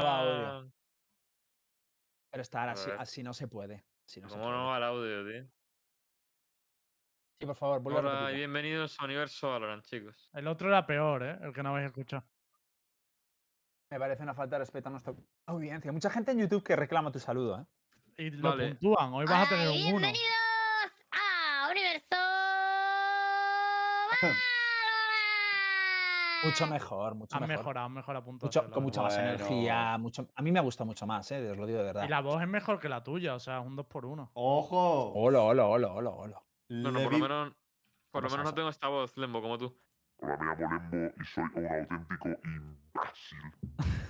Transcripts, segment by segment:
No va audio. Ah. Pero estar A así así no se puede, así no se ¿Cómo no puede. va el audio, tío? Sí, por favor, vuelve a Hola y repetirlo. bienvenidos a Universo Valorant, chicos. El otro era peor, ¿eh? El que no habéis escuchado. Me parece una falta de respeto a nuestra audiencia. Mucha gente en YouTube que reclama tu saludo, ¿eh? Y lo Vale. puntúan. Hoy vas a tener un 1. bienvenidos a Universo Mucho mejor, mucho Han mejor. mejorado, han mejorado puntos. Mucho, con mucha más Bueno. energía. Mucho... A mí me gusta mucho más, ¿eh? Os lo digo de verdad. Y la voz es mejor que la tuya, o sea, es un 2 por 1 ¡Ojo! Hola, hola, hola, hola, hola. Bueno, Le por lo menos, por lo menos no tengo esta voz, Lembo, como tú. Hola, me llamo Lembo y soy un auténtico imbécil.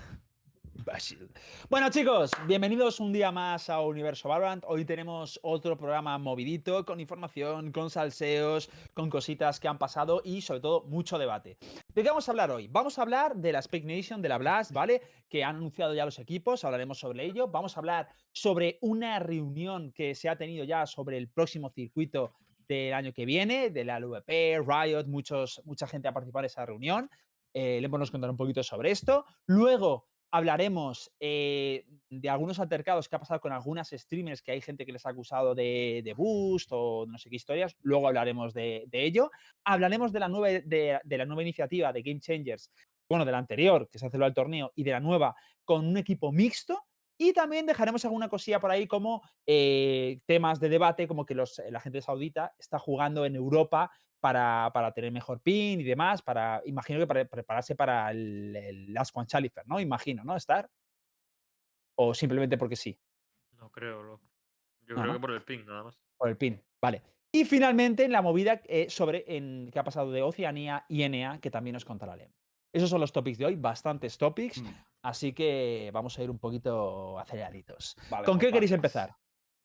Imbécil. Bueno, chicos, bienvenidos un día más a Universo Valorant. Hoy tenemos otro programa movidito, con información, con salseos, con cositas que han pasado y, sobre todo, mucho debate. ¿De qué vamos a hablar hoy? Vamos a hablar de la Spec Nation, de la Blast, ¿vale? Que han anunciado ya los equipos, hablaremos sobre ello. Vamos a hablar sobre una reunión que se ha tenido ya sobre el próximo circuito del año que viene, de la LVP, Riot, muchos, mucha gente ha participado en esa reunión. Eh, Lembo nos contará un poquito sobre esto. Luego hablaremos eh, de algunos altercados que ha pasado con algunas streamers que hay gente que les ha acusado de, de boost o no sé qué historias. Luego hablaremos de, de ello. Hablaremos de la, nueva, de, la nueva iniciativa de Game Changers, bueno, de la anterior que se celebró el torneo y de la nueva con un equipo mixto. Y también dejaremos alguna cosilla por ahí como eh, temas de debate, como que los, la gente saudita está jugando en Europa para, para tener mejor pin y demás, para, imagino que para prepararse para el, el Last One Challenger, ¿no? Imagino, ¿no? Estar. O simplemente porque sí, No creo, loco. Yo creo que por el ping, nada más. por el pin. Vale. Y finalmente la movida eh, sobre en, que ha pasado de Oceanía y NA, que también nos contará Lem. Esos son los topics de hoy, bastantes topics, Mm, así que vamos a ir un poquito aceleraditos. vale, ¿Con por qué queréis partes. empezar?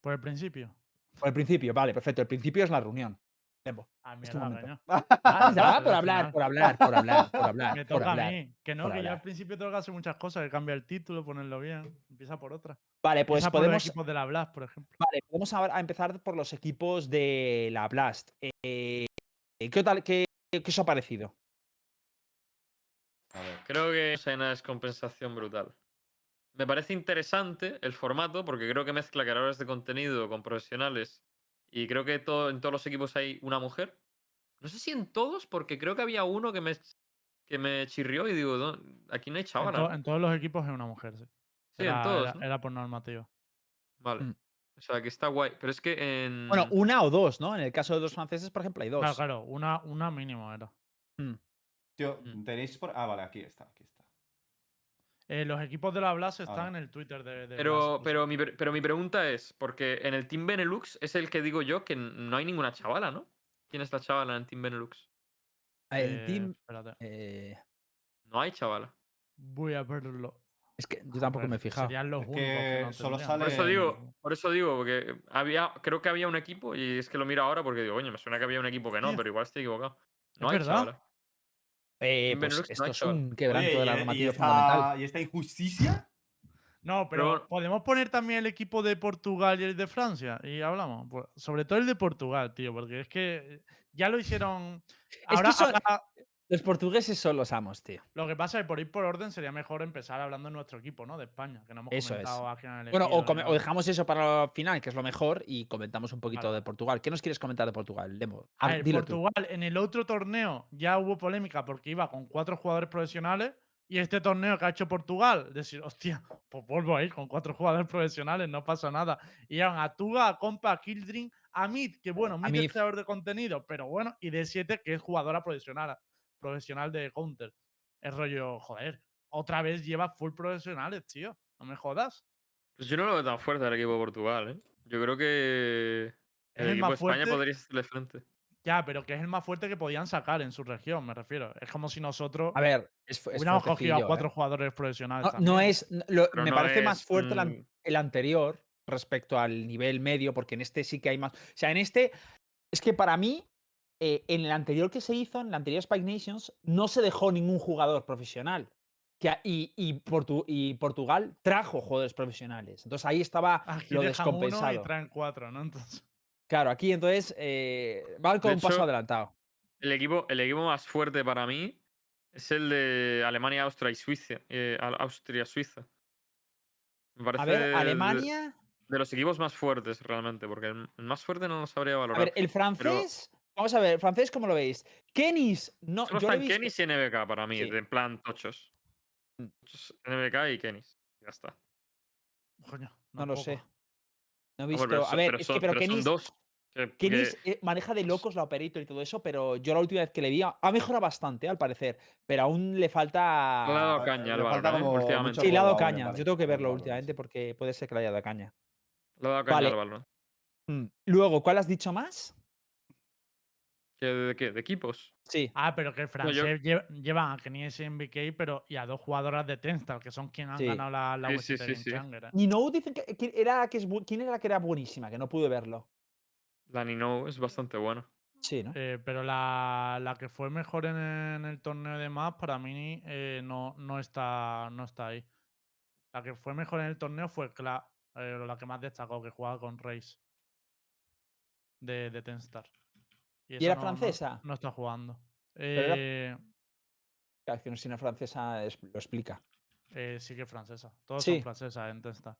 Por el principio. Por el principio, vale, perfecto. El principio es la reunión. Lembo. Ah, mierda. Ah, ya, por hablar, por hablar, por hablar, por hablar. Me por toca a hablar. mí. Que no, por que yo hablar. al principio tengo que hacer muchas cosas, que cambia el título, ponerlo bien. Empieza por otra. Vale, pues Empieza por los podemos, equipos de la Blast, por ejemplo. vale, podemos a, a empezar por los equipos de la Blast. Eh, ¿qué, tal, qué, qué os ha parecido? A ver. Creo que es una descompensación brutal. Me parece interesante el formato porque creo que mezcla creadores de contenido con profesionales y creo que todo, en todos los equipos hay una mujer. No sé si en todos, porque creo que había uno que me, que me chirrió y digo, "No, aquí no hay En, chavala. to- ¿no?". en todos los equipos es una mujer, sí. Sí, Era, en todos. era- ¿no? era por normativa. Vale. Mm. O sea, que está guay. Pero es que en. Bueno, una o dos, ¿no? En el caso de dos franceses, por ejemplo, hay dos. Claro, claro, una, una mínimo era. Mm. Tío, tenéis por. Ah, vale, aquí está, aquí está. Eh, los equipos de la Blast están Vale. en el Twitter de, de Pero, pero, mi, pero mi pregunta es, porque en el Team Benelux es el que digo yo que no hay ninguna chavala, ¿no? ¿Quién es la chavala en el Team Benelux? El Eh, team. Espérate. eh, No hay chavala. Voy a verlo. es que yo tampoco me he fijado. Serían los Es únicos que no solo tendrían. Por eso digo, por eso digo, porque había, creo que había un equipo, y es que lo miro ahora porque digo, coño, me suena que había un equipo que no, pero igual estoy equivocado. No hay verdad. chavala. Eh, pues no esto hay es un quebranto Oye, de la ¿y- ¿y, normativa esta, fundamental. ¿y esta injusticia? No, pero, Pero- podemos poner también el equipo de Portugal y el de Francia y hablamos. Pues, sobre todo el de Portugal, tío, porque es que ya lo hicieron. que ahora- Los portugueses son los amos, tío. lo que pasa es que por ir por orden sería mejor empezar hablando de nuestro equipo, ¿no? De España, que no hemos Eso es. comentado el Bueno, o, o dejamos eso para el final, que es lo mejor, y comentamos un poquito Vale. de Portugal. ¿Qué nos quieres comentar de Portugal, Lemo? A ver, dilo tú. Portugal en el otro torneo ya hubo polémica porque iba con cuatro jugadores profesionales y este torneo que ha hecho Portugal, decir, hostia, pues vuelvo a ir con cuatro jugadores profesionales, no pasa nada. Y eran a Tuga, a Compa, a Kildrin, a Mid, que bueno, Mid. es creador de contenido, pero bueno, y de 7 que es jugadora profesional, profesional de Counter. Es rollo, joder, otra vez lleva full profesionales, tío, no me jodas. Pues yo no lo veo tan fuerte al equipo de Portugal, ¿eh? Yo creo que el el equipo de España podría hacerle frente. Ya, pero que es el más fuerte que podían sacar en su región, me refiero. Es como si nosotros A ver, es, es hubiéramos cogido a fuertecillo, cuatro ¿eh? jugadores profesionales. No, es. lo- me no parece más fuerte mm, el anterior respecto al nivel medio, porque en este sí que hay más. O sea, en este. Es que para mí, eh, en el anterior que se hizo, en el anterior Spike Nations, no se dejó ningún jugador profesional. Que, a- y, y, Portu- y Portugal trajo jugadores profesionales. Entonces ahí estaba Aquí lo dejan uno y descompensado. traen cuatro, ¿no? Entonces, Claro, aquí entonces eh, van con un paso adelantado. El equipo, el equipo más fuerte para mí es el de Alemania, Austria y Suiza. eh, Austria, Suiza. Me parece A ver, de- Alemania. De, los equipos más fuertes, realmente, porque el, más fuerte no lo sabría A valorar. ver, el francés. Vamos a ver, francés, ¿cómo lo veis? Kenis, no. Solo yo están visto- Kenis y NBK para mí, Sí. en plan tochos. Tochos, NBK y Kenis. Ya está. Coño, No lo sé. No he Hombre, visto. pero A ver, pero es son- que, pero pero son Kenis. dos. que- que- Kenis eh, maneja de locos la operator y todo eso, pero yo la última vez que le vi ha mejorado bastante, al parecer. Pero aún le falta. le ha dado caña le al falta Valorant, ¿eh? como últimamente. Sí, le ha dado caña. Yo tengo que verlo últimamente porque puede ser que le haya dado caña. Le ha dado caña Vale. al Valorant. Mm, Luego, ¿cuál has dicho más? ¿Que ¿De qué? ¿De equipos? Sí. Ah, pero que el No, yo- francés lle- llevan a Kenny SMBK pero, y a dos jugadoras de Tenstar, que son quienes han Sí. ganado la, la Sí, sí, sí, Game sí. Challenger, ¿eh? Nino dicen que, que era que es ¿Quién era la que era buenísima? Que no pude verlo. La Nino es bastante buena. Sí, ¿no? Eh, pero la, la que fue mejor en, en el torneo de más, para mí eh, no, no, está, no está ahí. La que fue mejor en el torneo fue Cla, eh, la que más destacó, que jugaba con Reis de, de Tenstar. ¿Y era no- francesa? No, está jugando. era- Eh, Claro, es que no si una francesa es- lo explica. eh, sí que es francesa. Todos Sí. son francesas en Tenstar.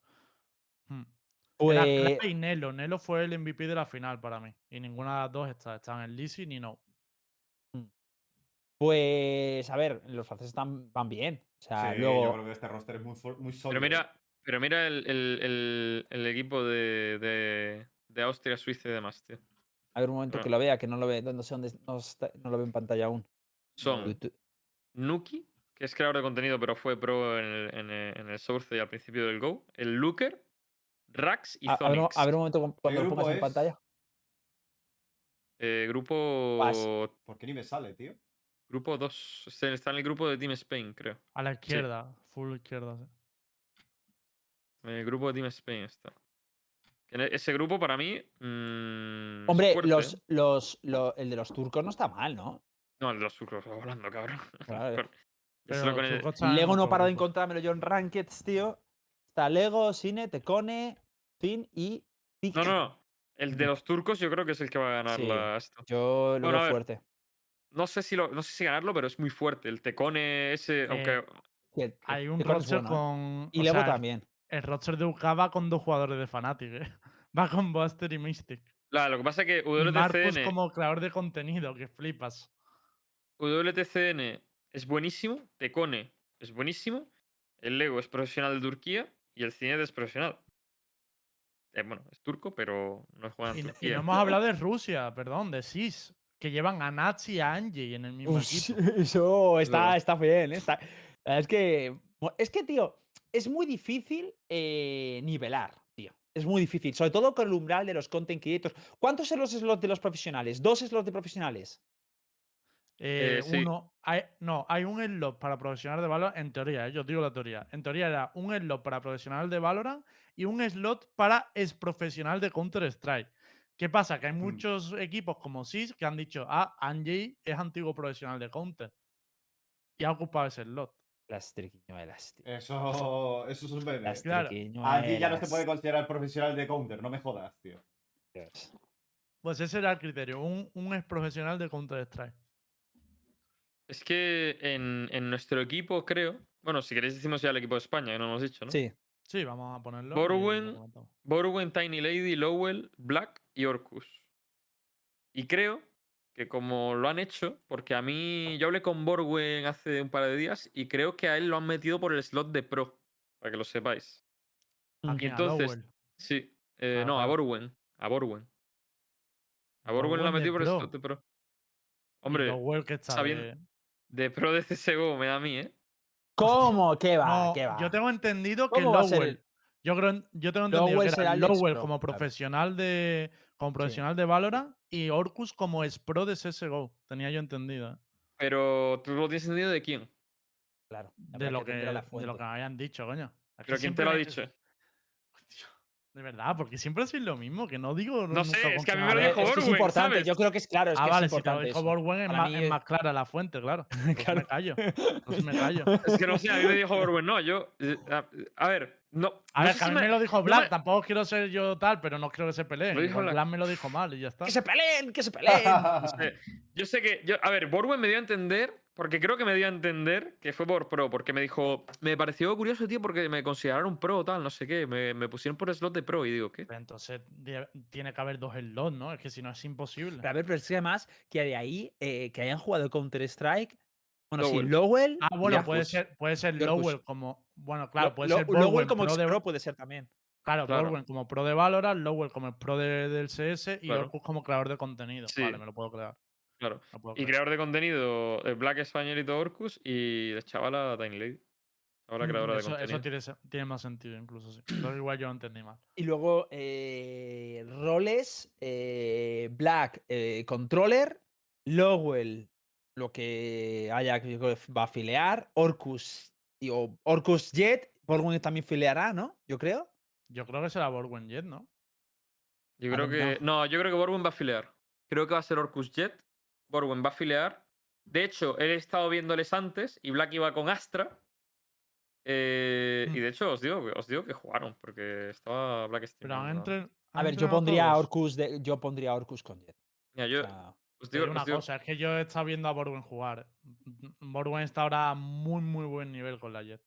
Hmm. Era Pues. Clara y Nelo. Nelo fue el MVP de la final para mí. Y ninguna de las dos está. Están en Lizzie ni no. Pues. A ver, los franceses están, van bien. O sea, Sí, luego. yo creo que este roster es muy, muy sólido. Pero mira, pero mira el, el- el- el equipo de, de, de Austria, Suiza y demás, tío. A ver un momento Ah. que lo vea, que no lo ve. No sé dónde. No, está- no lo veo en pantalla aún. Son YouTube. Nuki, que es creador de contenido, pero fue pro en el, en el, en el Source y al principio del Go. El Looker, Rax y A, a ver, un- Zonix. a ver un momento cu- cuando lo pongas en pantalla. Eh, grupo. ¿Por qué ni me sale, tío? grupo 2. Está en el grupo de Team Spain, creo. A la izquierda. Full izquierda. sí. En el grupo de Team Spain está. E- Ese grupo para mí. mm, Hombre, fuerte, los, ¿eh? los, lo- el de los turcos no está mal, ¿no? No, el de los turcos, hablando, cabrón. Claro. Pero con el- Lego no para de encontrármelo yo en Rankeds, tío. Está Lego, Sine, Tecone, Fin y. Pic. No, no, no. El de los turcos yo creo que es el que va a ganar Sí. la esto. Yo lo Bueno, veo fuerte. No sé si lo, no sé si ganarlo, pero es muy fuerte. El Tecone ese, aunque. Sí, el- Hay un bueno, ¿eh? con. Y Lego sea, el- también. El roster de UK va con dos jugadores de Fnatic, ¿eh? Va con Buster y Mystic. Claro, lo que pasa es que WTCN, como creador de contenido, que flipas. WTCN es buenísimo, Tecone es buenísimo, el Lego es profesional de Turquía y el Cinet es profesional. Eh, bueno, es turco, pero no juega en Y, no- y Turquía. no hemos hablado de Rusia, perdón, de SIS, que llevan a Nazi y a Angie en el mismo equipo. Eso está, está bien. ¿eh? Está... Es que. Es que, tío, es muy difícil eh, nivelar, tío. Es muy difícil. Sobre todo con el umbral de los content creators. ¿Cuántos son los slots de los profesionales? ¿Dos slots de profesionales? Eh, Eh, sí. Uno, hay, no, hay un slot para profesional de Valorant, en teoría, yo digo la teoría. En teoría era un slot para profesional de Valorant y un slot para es profesional de Counter-Strike. ¿Qué pasa? Que hay muchos equipos como SIS que han dicho, ah, Angie es antiguo profesional de Counter. Y ha ocupado ese slot. Las triquiñuelas, tío. Eso, eso es un meme. Las claro. Aquí ya no se puede considerar profesional de counter, no me jodas, tío. Dios. Pues ese era el criterio, un, un ex profesional de Counter-Strike. Es que en, en nuestro equipo, creo. Bueno, si queréis decimos ya el equipo de España, que no lo hemos dicho, ¿no? Sí. Sí, vamos a ponerlo. Borwen. Borwen, Tiny Lady, Lowell, Black y Orcus. Y creo que como lo han hecho, porque a mí yo hablé con Borwen hace un par de días y creo que a él lo han metido por el slot de pro, para que lo sepáis. ¿A Mm. ¿A entonces- Lowell? Sí, eh, Ah, no, a. Borwen, a Borwen. A Borwen lo han metido por el slot de pro. Y Hombre, Lowell que está sabiendo- de- de pro de CSGO me da a mí, ¿eh? ¿Cómo? ¿Qué va? No, ¿Qué va? yo tengo entendido que ¿Cómo va a ser Lowell. el- Yo creo, yo tengo entendido Lowell que será era Lowell pro, como claro. profesional de como profesional de Valorant y Orcus como ex pro de CS:GO. Tenía yo entendido. Pero tú lo tienes entendido de quién. Claro. De lo que, de lo que me habían dicho, coño. Es Pero ¿quién te lo ha dicho? Hostia, De verdad, porque siempre hacéis lo mismo, que no digo. No sé, es que a mí me lo dijo es que es importante. ¿sabes? Yo creo que es claro. Es Ah, que vale, es si te lo importante. dijo. Borwen es es es- más clara la fuente, claro. No Claro. me callo. No se me callo. Es que no sé, a mí me dijo Borwen, no, yo. eh, A, a ver, no. A no ver, que a mí me lo dijo no Black, me- tampoco quiero ser yo tal, pero no creo que se peleen. Black. Black me lo dijo mal y ya está. ¡Que se peleen! ¡Que se peleen! no sé. Yo sé que. Yo, a ver, Borwen me dio a entender Porque creo que me dio a entender que fue por pro, porque me dijo, me pareció curioso, tío, porque me consideraron pro, tal, no sé qué, me, me pusieron por slot de pro y digo, ¿qué? Pero entonces tiene que haber dos slots, ¿no? Es que si no es imposible. Pero a ver, pero es que además que de ahí eh, que hayan jugado Counter-Strike. Bueno, sí, Lowell. Lowell. Ah, bueno, y puede ser, puede ser Y Arcus. Lowell como. Bueno, claro, puede Lo- ser Lowell como pro de- ex-pro puede ser también. Claro, Claro. Como pro de Valorant, Lowell como el pro de- del CS y Claro. Orcus como creador de contenido. Sí. Vale, me lo puedo crear. Claro. puedo Y creador de contenido, el Black Españolito Orcus y la chavala Tiny Lady. Mm, creadora de contenido. eso tiene, más sentido, incluso sí. Pero igual yo lo entendí mal. Y luego eh, roles, eh, Black, eh, controller, Lowell, lo que haya que va a filear, Orcus, y, o Orcus Jet, Borgwin también fileará, ¿no? Yo creo. Yo creo que será Borwen Jet, ¿no? Yo creo que. No, yo creo que Borwen va a filear. Creo que va a ser Orcus Jet. Borwen va a filear. De hecho, he estado viéndoles antes y Black iba con Astra. eh, Mm. Y de hecho, os digo, que- os digo que jugaron, porque estaba Black Pero streamando. entre- A ver, yo pondría. Orcus de, yo pondría Orcus con Jet. Mira, O sea, os digo, digo una os digo- cosa, es que yo he estado viendo a Borwen jugar. Borwen está ahora a muy, muy buen nivel con la Jet.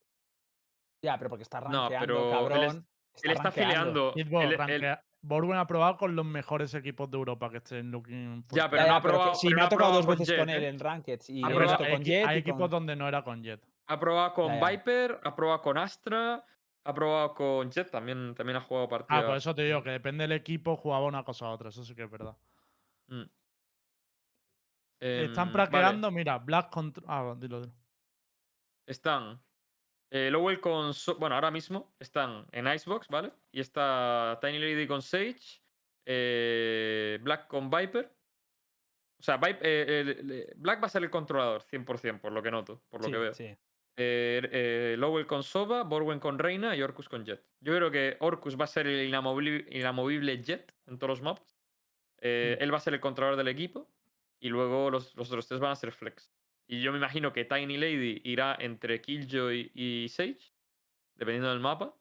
ya, pero porque está No, rankeando, pero él es- cabrón. él está fileando. Él- él- rankea- Borwen ha probado con los mejores equipos de Europa que estén looking for Ya, pero Ya, no ha pero probado- si pero me no ha tocado dos veces con Jet, él ¿eh? en Rankeds y Ha probado- hay, con Jet. hay y con- equipos donde no era con Jet. Ha probado con Ya, ya. Viper, ha probado con Astra, ha probado con Jet, también, también ha jugado Ah, partidas. por eso te digo que depende del equipo, jugaba una cosa a otra. Eso sí que es verdad. Mm. Están Em, vale. praqueando, mira, Black contra. Ah, dilo, dilo. Están eh, Lowell con. So- bueno, ahora mismo están en Icebox, ¿vale? Y está Tiny Lady con Sage. eh, Black con Viper. O sea, eh, Black va a ser el controlador, 100%, por lo que noto, por lo Sí, que veo. sí. Eh, eh, Lowell con Sova, Borwen con Reina y Orcus con Jet. Yo creo que Orcus va a ser el inamovible, inamovible Jet en todos los maps. Eh, Mm. Él va a ser el controlador del equipo. Y luego los, los otros tres van a ser Flex. Y yo me imagino que Tiny Lady irá entre Killjoy y Sage, dependiendo del mapa.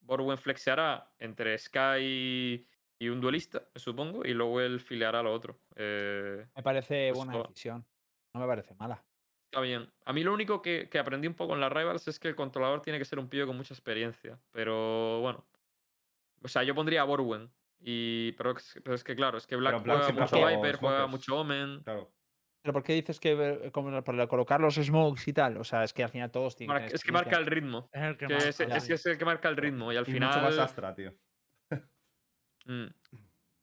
Borwen flexeará entre Sky y un duelista, me supongo. Y luego él fileará lo otro. Eh, Me parece Pues buena decisión. No me parece mala. Está bien. A mí lo único que, que aprendí un poco en las Rivals es que el controlador tiene que ser un pillo con mucha experiencia. Pero bueno. O sea, yo pondría a Borwen. Y, pero, es- pero es que claro, es que Black, Black juega mucho Viper, juega smokers. mucho Omen. Claro. Pero ¿por qué dices que como para colocar los smokes y tal? O sea, es que al final todos tienen. Marca- es que marca el ritmo. Es el que, Que más. es, ya. es que es el que marca el ritmo. Y al Y final. mucho más Astra, tío. Mm.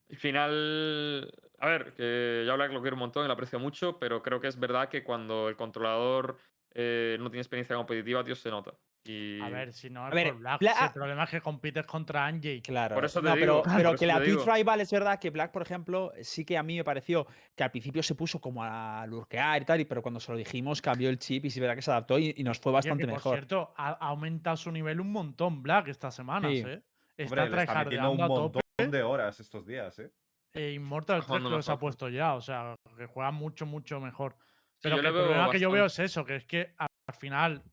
Al final, a ver, que ya Black lo quiero un montón y lo aprecio mucho, pero creo que es verdad que cuando el controlador eh, no tiene experiencia competitiva, tío, se nota. Y A ver, si no es A ver, por Black. Si el problema es que compites contra Angie. Claro. Por eso te no, digo, pero, pero por que eso la Twitch. Rival es verdad que Black, por ejemplo, sí que a mí me pareció que al principio se puso como a lurquear y tal, y- pero cuando se lo dijimos cambió el chip y sí verdad que se adaptó y, y nos fue Oye, que, bastante por mejor. cierto, ha, aumentado su nivel un montón Black estas semanas, Sí. ¿eh? Hombre, Está le está metiendo un tryhardeando a tope. montón de horas estos días, ¿eh? E Immortal 3 jugando creo que se ha puesto ya, o sea, que juega mucho, mucho mejor. Pero que el problema que yo veo es eso, que es que al final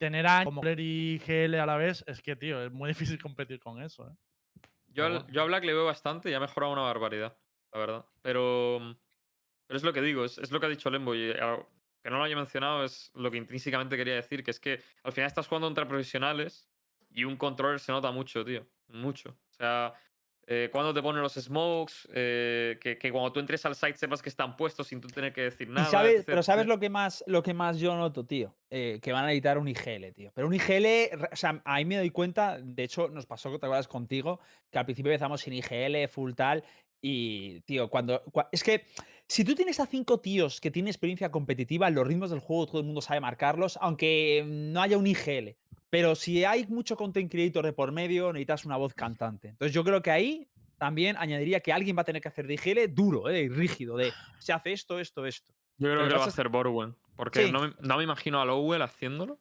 tener a como y GL a la vez es que, tío, es muy difícil competir con eso, ¿eh? Yo, al- yo a Black le veo bastante y ha mejorado una barbaridad, la verdad. Pero, pero es lo que digo, es, es lo que ha dicho Lembo. Y ah, que no lo haya mencionado es lo que intrínsecamente quería decir, que es que al final estás jugando contra profesionales y un controller se nota mucho, tío. Mucho. O sea, eh, cuando te ponen los smokes, eh, que, que cuando tú entres al site sepas que están puestos sin tú tener que decir nada. sabes, pero. ¿sabes lo que más, lo que más yo noto, tío? Eh, que van a editar un IGL, tío. Pero un IGL, o sea, ahí me doy cuenta, de hecho, nos pasó, ¿te acuerdas contigo? Que al principio empezamos sin IGL, full tal. Y, tío, cuando. cua- es que si tú tienes a cinco tíos que tienen experiencia competitiva, los ritmos del juego todo el mundo sabe marcarlos, aunque no haya un IGL. Pero si hay mucho content creator de por medio, necesitas una voz cantante. Entonces yo creo que ahí también añadiría que alguien va a tener que hacer de IGL duro, eh, y rígido, de se hace esto, esto, esto. Yo creo que lo va a hacer Borwen. Porque Sí. no, me, no me imagino a Lowell haciéndolo.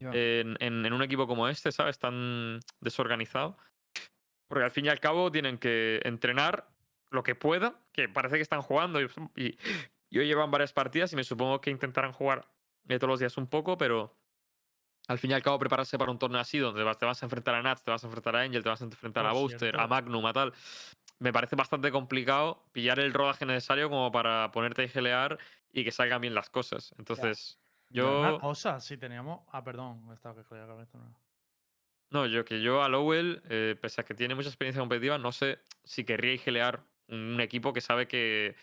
En, en- en un equipo como este, ¿sabes? Tan desorganizado. Porque al fin y al cabo tienen que entrenar lo que puedan, que parece que están jugando y, y- y hoy llevan varias partidas y me supongo que intentarán jugar eh, todos los días un poco, pero al fin y al cabo prepararse para un torneo así donde te vas a enfrentar a Nats, te vas a enfrentar a Angel, te vas a enfrentar a Por Booster, a. Magnum, a tal. Me parece bastante complicado pillar el rodaje necesario como para ponerte a gelear y que salgan bien las cosas. Entonces, Una yo. cosa, si teníamos. Ah, perdón, estaba que. No, yo que yo a Lowell, eh, pese a que tiene mucha experiencia competitiva, no sé si querría gelear un equipo que sabe que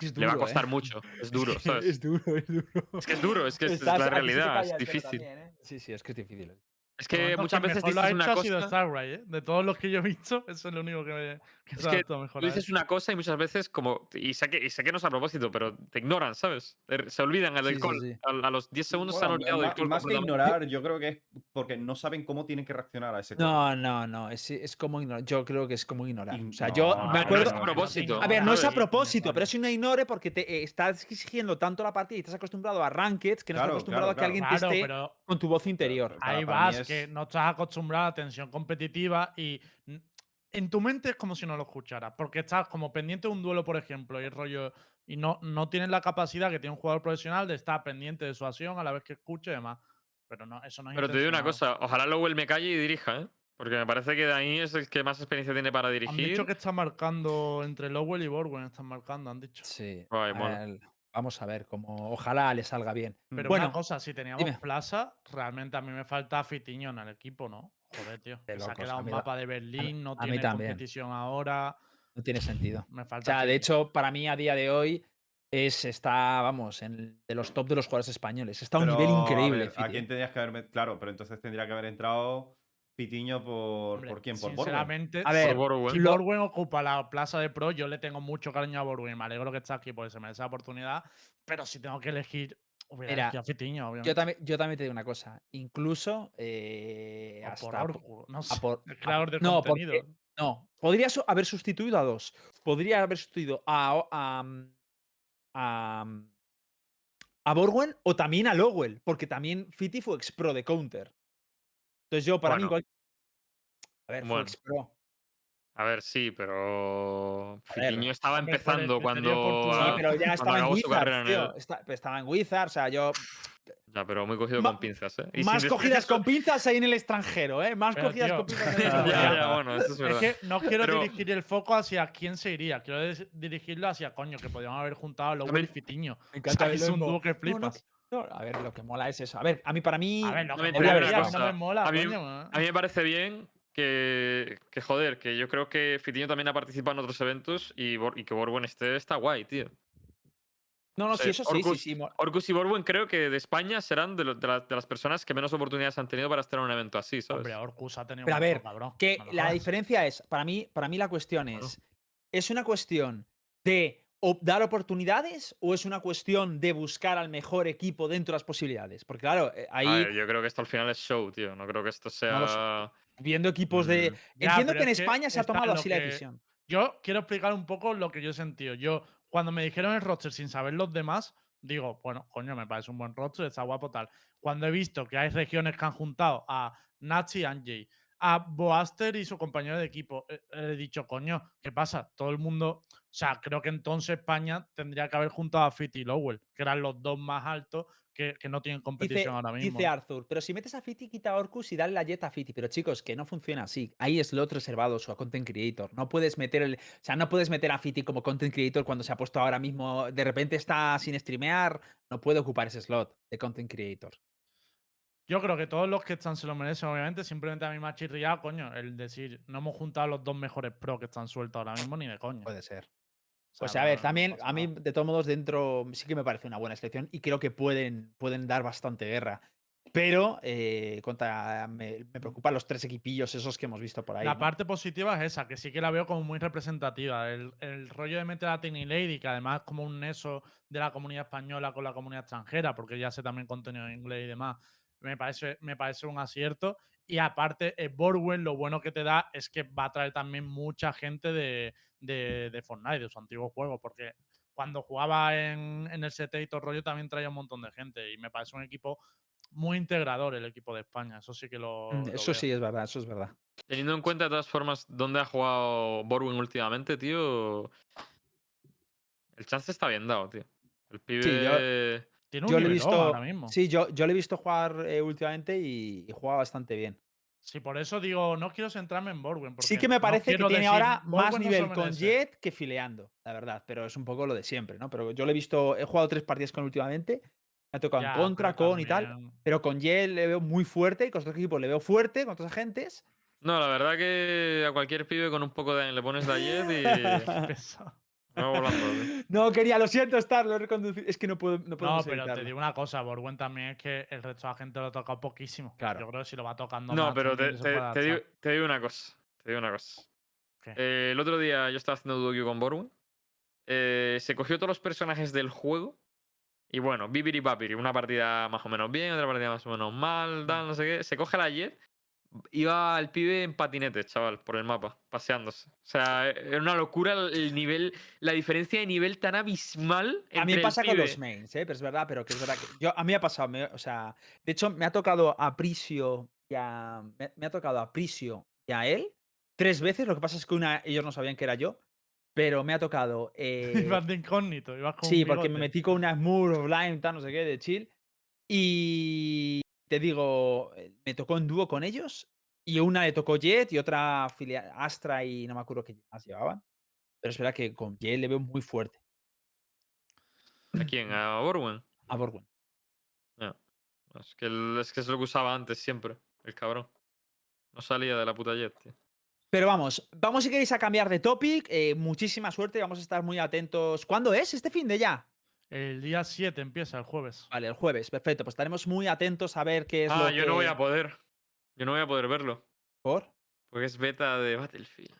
Es le va a duro, costar ¿eh? mucho. Es Es duro, que ¿sabes? Es duro, es duro. Es que es duro, es que es, es la realidad, es difícil. también, ¿eh? Sí, sí, es que es difícil. Es De que muchas veces mejor lo ha dices una hecho ha sido cosa. ¿eh? De todos los que yo he visto, eso es lo único que, me, que Es que adaptado mejor Tú a dices una cosa y muchas veces como y sé que y sé que no es a propósito, pero te ignoran, ¿sabes? Te- Se olvidan el Sí, del sí, call. sí. A, a los 10 segundos se han Bueno, olvidado del call más que ignorar, yo creo que es porque no saben cómo tienen que reaccionar a ese. No, no, no. Es, es como ignorar. Yo creo que es como ignorar. O sea, no, yo no, me acuerdo. no es a propósito. A ver, no es a propósito, pero es una ignore porque te eh, estás exigiendo tanto la partida y estás acostumbrado a rankeds que no Claro, estás acostumbrado claro, a que alguien te Claro, esté pero con tu voz interior. Ahí vas, que no estás acostumbrado a tensión competitiva y en tu mente es como si no lo escucharas, porque estás como pendiente de un duelo, por ejemplo, y el rollo y no, no tienes la capacidad que tiene un jugador profesional de estar pendiente de su acción a la vez que escuche y demás. Pero no, eso no es Pero te digo una cosa, ojalá Lowell me calle y dirija, ¿eh? Porque me parece que de ahí es el que más experiencia tiene para Han dirigir. dicho que está marcando entre Lowell y Borwen, están marcando, han dicho. Sí. Ay, mola. el- vamos a ver cómo. Ojalá le salga bien. Pero Bueno, una cosa, si teníamos dime. plaza, realmente a mí me falta Fitiño en el equipo, ¿no? Joder, tío. Se ha quedado a un da- mapa de Berlín, no a mí tiene también. competición ahora. No tiene sentido. Me O sea, de hecho, para mí a día de hoy es está, vamos, en de los top de los jugadores españoles. Está a un nivel a increíble. ver, ¿A Fiti, quién ¿eh? tendrías que haber met- Claro, pero entonces tendría que haber entrado Pitiño por. Hombre, ¿Por quién? Por Borwen. Sinceramente, A ver, Borwen. si lo- Borwen ocupa la plaza de pro, yo le tengo mucho cariño a Borwen. Me alegro que esté aquí porque se merece la oportunidad. Pero si tengo que elegir, Mira, elegido a Fitiño, obviamente. Yo también, yo también te digo una cosa. Incluso eh, O por hasta po- Orcu, no sé. por- el a- creador de no, porque- contenido. No, podría haber sustituido a dos. Podría haber sustituido a, a, mm, a, mm, a Borwen o también a Lowell, porque también Fiti fue ex pro de Counter. Entonces yo, para mí, igual- A ver, fue ex pro. A ver, sí, pero Fitiño estaba el empezando cuando. Sí, pero ya estaba en Wizards, en tío. Está- estaba en Wizards, o sea, yo. Ya, pero muy cogido Ma- con pinzas, ¿eh? Y Más cogidas con pinzas ahí en el extranjero, ¿eh? Más Pero, cogidas tío, con pinzas en el ya, extranjero. ya, bueno, eso es Es verdad. que no quiero Pero- dirigir el foco hacia quién se iría. Quiero dirigirlo hacia coño, que podríamos haber juntado a Lowell y Fitiño. Me O sea, que es un dúo que mo- no, no, flipas. no, a ver, lo que mola es eso. A ver, a mí, para mí. A ver, no me mola, a mí- coño. ¿eh? A mí me parece bien que, que, joder, que yo creo que Fitiño también ha participado en otros eventos y, que Borwen esté está guay, tío. No, no, Sí, sí, eso sí, sí, Orcus- sí. mo- Orcus y Borwen creo que de España serán de, lo- de la- de las personas que menos oportunidades han tenido para estar en un evento así, ¿sabes? Hombre, Orcus ha tenido Pero a ver, cabrón. Que no la diferencia es, para mí, para mí la cuestión es, ¿es una cuestión de dar oportunidades o es una cuestión de buscar al mejor equipo dentro de las posibilidades? Porque claro, eh, A ahí ver, yo creo que esto al final es show, tío. No creo que esto No sea. Viendo equipos de... Mm. Ya, Entiendo que en es que España se ha tomado así la decisión. Yo quiero explicar un poco lo que yo he sentido. Yo, cuando me dijeron el roster sin saber los demás, digo, bueno, coño, me parece un buen roster, está guapo tal. Cuando he visto que hay regiones que han juntado a Nachi y Anjay, a Boaster y su compañero de equipo, eh, he dicho, coño, ¿qué pasa? Todo el mundo. O sea, creo que entonces España tendría que haber juntado a Fit y Lowell, que eran los dos más altos que, que no tienen Dice, competición ahora mismo. dice Arthur, pero si metes a Fiti, quita a Orcus y dale la jet a Fiti. Pero chicos, que no funciona así. Hay slot reservados o a content creator. No puedes meter el. O sea, no puedes meter a Fiti como content creator cuando se ha puesto ahora mismo. De repente está sin streamear. No puede ocupar ese slot de content creator. Yo creo que todos los que están se lo merecen, obviamente. Simplemente a mí me ha chirriado, coño, el decir, no hemos juntado los dos mejores pro que están sueltos ahora mismo, ni de coño. Puede ser. O sea, Pues a ver, también a mí, de todos modos, dentro sí que me parece una buena selección y creo que pueden, pueden dar bastante guerra. Pero eh, contra, me, me preocupan los tres equipillos esos que hemos visto por ahí. La ¿no? parte positiva es esa, que sí que la veo como muy representativa. El, el rollo de meter a Tiny Lady, que además es como un neso de la comunidad española con la comunidad extranjera, porque ya sé también contenido en inglés y demás, me parece, me parece un acierto. Y aparte, el Borwen lo bueno que te da es que va a traer también mucha gente de, de, de Fortnite, de su antiguo juego, porque cuando jugaba en, en el CT y todo el rollo también traía un montón de gente. Y me parece un equipo muy integrador el equipo de España. Eso sí que lo. Mm, lo Eso veo. sí es verdad, eso es verdad. Teniendo en cuenta de todas formas dónde ha jugado Borwin últimamente, tío. El chance está bien dado, tío. El pibe. yo- Tiene un Yo le he nivelón visto. ahora mismo. Sí, yo, yo le he visto jugar eh, últimamente y, y juega bastante bien. Sí, por eso digo, no quiero centrarme en Borwen. Sí que me no parece que tiene decir, ahora más "Borwen no se nivel con merece". Jet que fileando, la verdad, pero es un poco lo de siempre, ¿no? Pero yo le he visto, he jugado tres partidas con él últimamente, me ha tocado Ya, en contra, con y tal, pero con Jet le veo muy fuerte y con otros equipos le veo fuerte, con otros agentes. No, la verdad que a cualquier pibe con un poco de le pones la jet y Volando. No, quería, lo siento, estar, lo he reconducido. Es que no puedo. No, No, pero te digo una cosa, Borwen también es que el resto de la gente lo ha tocado poquísimo. Claro. Yo creo que si lo va tocando No, más, pero te, te- te digo, adaptar. te digo una cosa. Te digo una cosa. ¿Qué? Eh, el otro día yo estaba haciendo Duoquio con Borwen. eh, se cogió todos los personajes del juego. Y bueno, Bibiri Papiri, una partida más o menos bien, otra partida más o menos mal, tal, no sé qué. Se coge la Jet. Iba el pibe en patinete, chaval, por el mapa, paseándose. O sea, era una locura el el nivel, la diferencia de nivel tan abismal. A mí entre me el pasa con los mains, ¿eh? pero es verdad, pero que es verdad que yo, a mí me ha pasado, me- o sea, de hecho me ha tocado a Prisio y a, me, me ha tocado a Prisio y a él tres veces, lo que pasa es que una ellos no sabían que era yo, pero me ha tocado eh, Ibas de incógnito, ibas con Sí, porque me metí con una Smurf offline, tal, no sé qué, de chill. Y te digo, eh, me tocó en dúo con ellos. Y una le tocó Jet y otra Astra y no me acuerdo qué más llevaban. Pero es verdad que con Jet le veo muy fuerte ¿A quién? ¿A Borwen? a. Es que, el- es que es lo que usaba antes siempre, el cabrón. No salía de la puta jet, tío. Pero vamos, vamos si queréis a cambiar de topic. eh, muchísima suerte, vamos a estar muy atentos. ¿Cuándo es? ¿Este fin de ya? El día 7 empieza, el jueves. Vale, el jueves, perfecto. Pues estaremos muy atentos a ver qué es lo Ah, yo no voy a poder. Yo no voy a poder verlo. ¿Por? Porque es beta de Battlefield.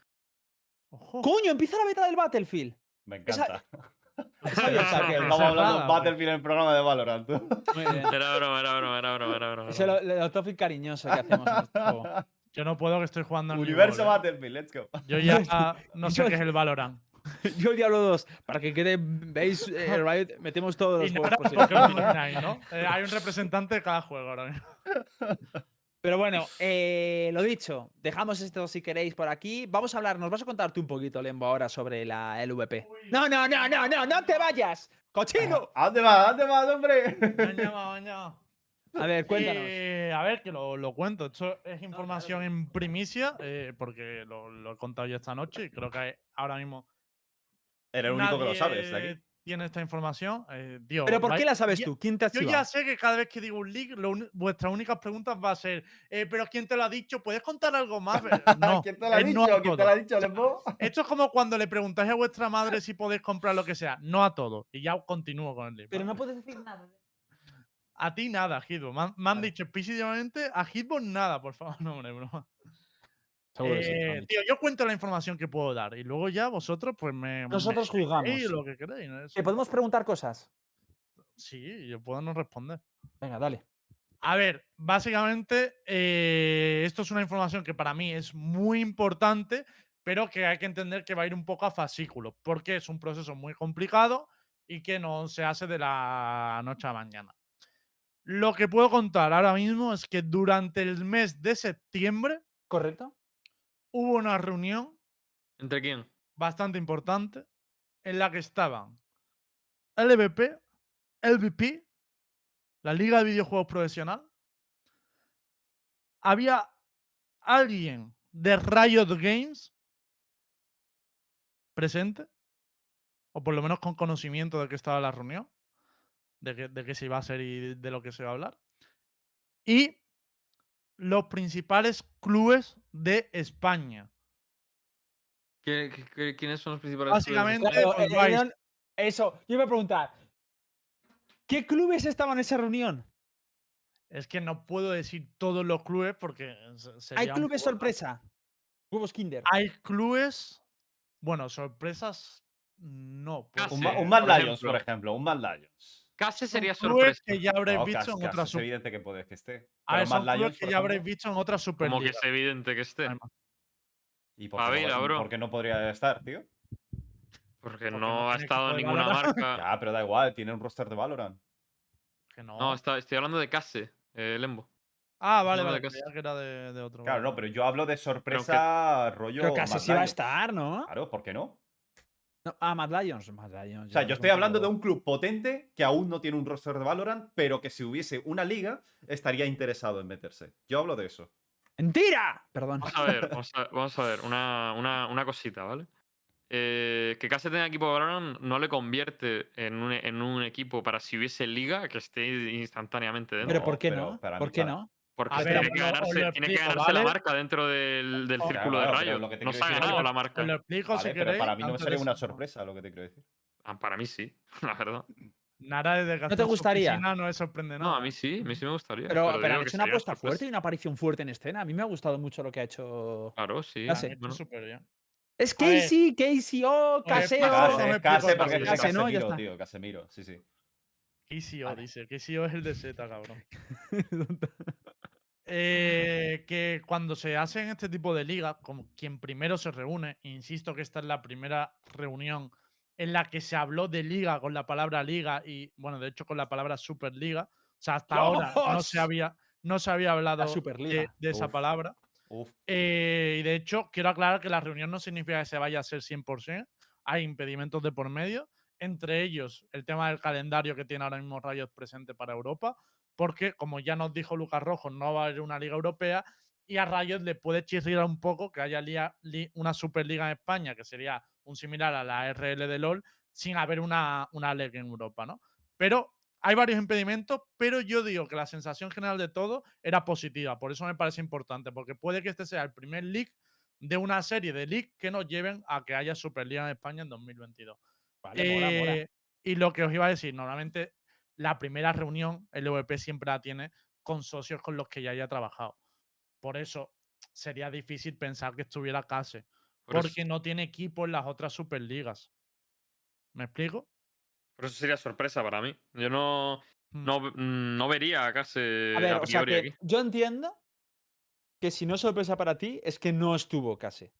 Ojo. ¡Coño! Empieza la beta del Battlefield. Me encanta. Esa bien. Estamos hablando de Battlefield en el programa de Valorant. Muy bien. Era broma, era broma, era broma, era broma. Ese es lo, broma. lo topic cariñoso que hacemos en este juego. Yo no puedo que estoy jugando New Universo ¿eh? Battlefield, let's go. Yo ya no sé qué es el Valorant. Yo el Diablo 2, para que quede, veis, eh, Riot, metemos todos los Y juegos posibles. Eh, hay un representante de cada juego ahora mismo. Pero bueno, eh, lo dicho, dejamos esto si queréis por aquí. Vamos a hablar, nos vas a contar tú un poquito, Lembo, ahora sobre la LVP. No, no, no, no, no, no te vayas, cochino. ¿A dónde vas? ¿A dónde vas, hombre? Me han llamado, me han llamado. A ver, cuéntanos. Eh, a ver, que lo, lo cuento. Esto es información en primicia, eh, porque lo, lo he contado yo esta noche y creo que ahora mismo. Eres el único que lo sabes de aquí. Tiene esta información. Eh, tío, Pero ¿por qué la sabes tú? ¿Quién te ha Yo ya sé que cada vez que digo un leak, lo vuestras únicas preguntas va a ser, eh, pero ¿quién te lo ha dicho? ¿Puedes contar algo más? No, ¿Quién te lo ha dicho? no ¿Quién te lo ha dicho, Lembo? Esto es como cuando le preguntáis a vuestra madre si podéis comprar lo que sea. No a todo. Y ya continúo con el leak. Pero no puedes decir nada. A ti nada, Hitbox. Me han, me han dicho explícitamente a Hitbox nada, por favor, no, hombre, broma. Eh, tío, yo cuento la información que puedo dar y luego ya vosotros, pues me. me Nosotros juzgamos. decís lo que queréis. ¿no? ¿Te podemos preguntar cosas? Sí, yo puedo no responder. Venga, dale. A ver, básicamente, eh, esto es una información que para mí es muy importante, pero que hay que entender que va a ir un poco a fascículo, porque es un proceso muy complicado y que no se hace de la noche a la mañana. Lo que puedo contar ahora mismo es que durante el mes de septiembre ¿Correcto? Hubo una reunión ¿Entre quién? bastante importante en la que estaban LVP, LVP, la Liga de Videojuegos Profesional. Había alguien de Riot Games presente, o por lo menos con conocimiento de que estaba la reunión, de qué de qué se iba a hacer y de lo que se iba a hablar. Y los principales clubes de España. ¿Qué- qué- qué- ¿Quiénes son los principales? Básicamente? Claro, eh, eso, yo iba a preguntar. ¿Qué clubes estaban en esa reunión? Es que no puedo decir todos los clubes porque ¿Hay un clubes sorpresa? Huevos Kinder. Hay clubes. Bueno, sorpresas. No. Casi. Un, un Mad por Lions, ejemplo. por ejemplo. Un Mad Lions. Casi sería sorpresa. que ya habréis No, visto casi- en casi otras es evidente que puede que esté. A ver, Lions, que ya habréis visto en otras Como que es evidente que esté. además. ¿Y por qué, no, bro. por qué no podría estar, tío? Porque no no ha estado en ninguna marca. Ya, pero da igual, tiene un roster de Valorant. Que no. No, está- estoy hablando de Case, eh, Lembo. ah, vale, no, vale. que era de, de otro. Claro, no, pero yo hablo de sorpresa rollo. Pero casi sí va a estar, ¿no? Claro, ¿por qué no? No, Ah, Mad Lions. Mad Lions. O sea, yo es estoy hablando de un club potente que aún no tiene un roster de Valorant, pero que si hubiese una liga estaría interesado en meterse. Yo hablo de eso. ¡Mentira! Perdón. Vamos a ver, vamos a, vamos a ver, una, una- una cosita, ¿vale? Eh, que Case tenga equipo de Valorant no le convierte en un, en un equipo para si hubiese liga que esté instantáneamente dentro. Pero ¿por qué no? ¿Por qué no? Porque A ver, tiene, que ganarse, que la marca dentro del, círculo claro, de pero Riot. lo que te No se ha ganado la marca. lo explico Vale, si pero queréis. para mí no de sería una sorpresa lo que te quiero decir. Ah, Para mí sí, la verdad. Nara desde que ¿No te gustaría? no me sorprende nada. No, a mí sí, a mí sí me gustaría. Pero, pero han que hecho una apuesta sorpresa. fuerte y una aparición fuerte en escena. A mí me ha gustado mucho lo que ha hecho. Claro, sí. Bueno. Es. Casey, Casey, oh, Caseo. Case, me porque es Casemiro, tío, Casemiro, sí, sí. Vale. dice. KCO es el de Z, cabrón. Eh, que cuando se hacen este tipo de ligas, como quien primero se reúne, insisto que esta es la primera reunión en la que se habló de liga con la palabra liga y, bueno, de hecho con la palabra superliga. O sea, hasta ahora no se ¡Dios! había, no se había hablado de, de esa Uf. palabra. Uf, Eh, y de hecho, quiero aclarar que la reunión no significa que se vaya a hacer 100%. Hay impedimentos de por medio, entre ellos el tema del calendario que tiene ahora mismo Rayos presente para Europa, porque como ya nos dijo Lucas Rojo, no va a haber una liga europea y a Rayos le puede chirriar un poco que haya lia- li- una Superliga en España, que sería un similar a la RL de LOL, sin haber una, una liga en Europa, ¿no? Pero hay varios impedimentos, pero yo digo que la sensación general de todo era positiva, por eso me parece importante, porque puede que este sea el primer league de una serie de leagues que nos lleven a que haya Superliga en España en 2022. Vale, mola, mola. Eh, Y lo que os iba a decir, normalmente la primera reunión el VP siempre la tiene con socios con los que ya haya trabajado. Por eso sería difícil pensar que estuviera Case, Por eso- porque no tiene equipo en las otras Superligas. ¿Me explico? Por eso sería sorpresa para mí. Yo no, Mm. no, mm, no vería a Case A ver, a o sea que yo entiendo que si no es sorpresa para ti, es que no estuvo casi.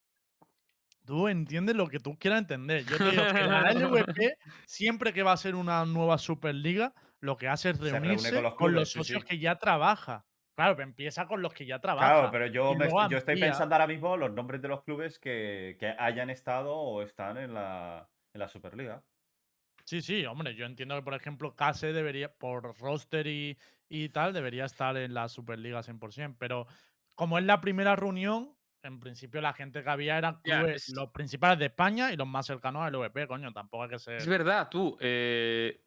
Tú entiendes lo que tú quieras entender. Yo te digo que la LVP, siempre que va a ser una nueva Superliga, lo que hace es reúne reunirse con con los los, clubes, sí, socios sí. que ya trabaja. Claro, empieza con los que ya trabaja. Claro, pero yo, me yo estoy pensando ahora mismo los nombres de los clubes que, que hayan estado o están en la, en la Superliga. Sí, sí, hombre, yo entiendo que, por ejemplo, Case debería, por roster y, y tal, debería estar en la Superliga 100%, pero como es la primera reunión, en principio la gente que había eran clubes, es- los principales de España y los más cercanos al VP, coño, tampoco hay que ser Es verdad, tú. eh,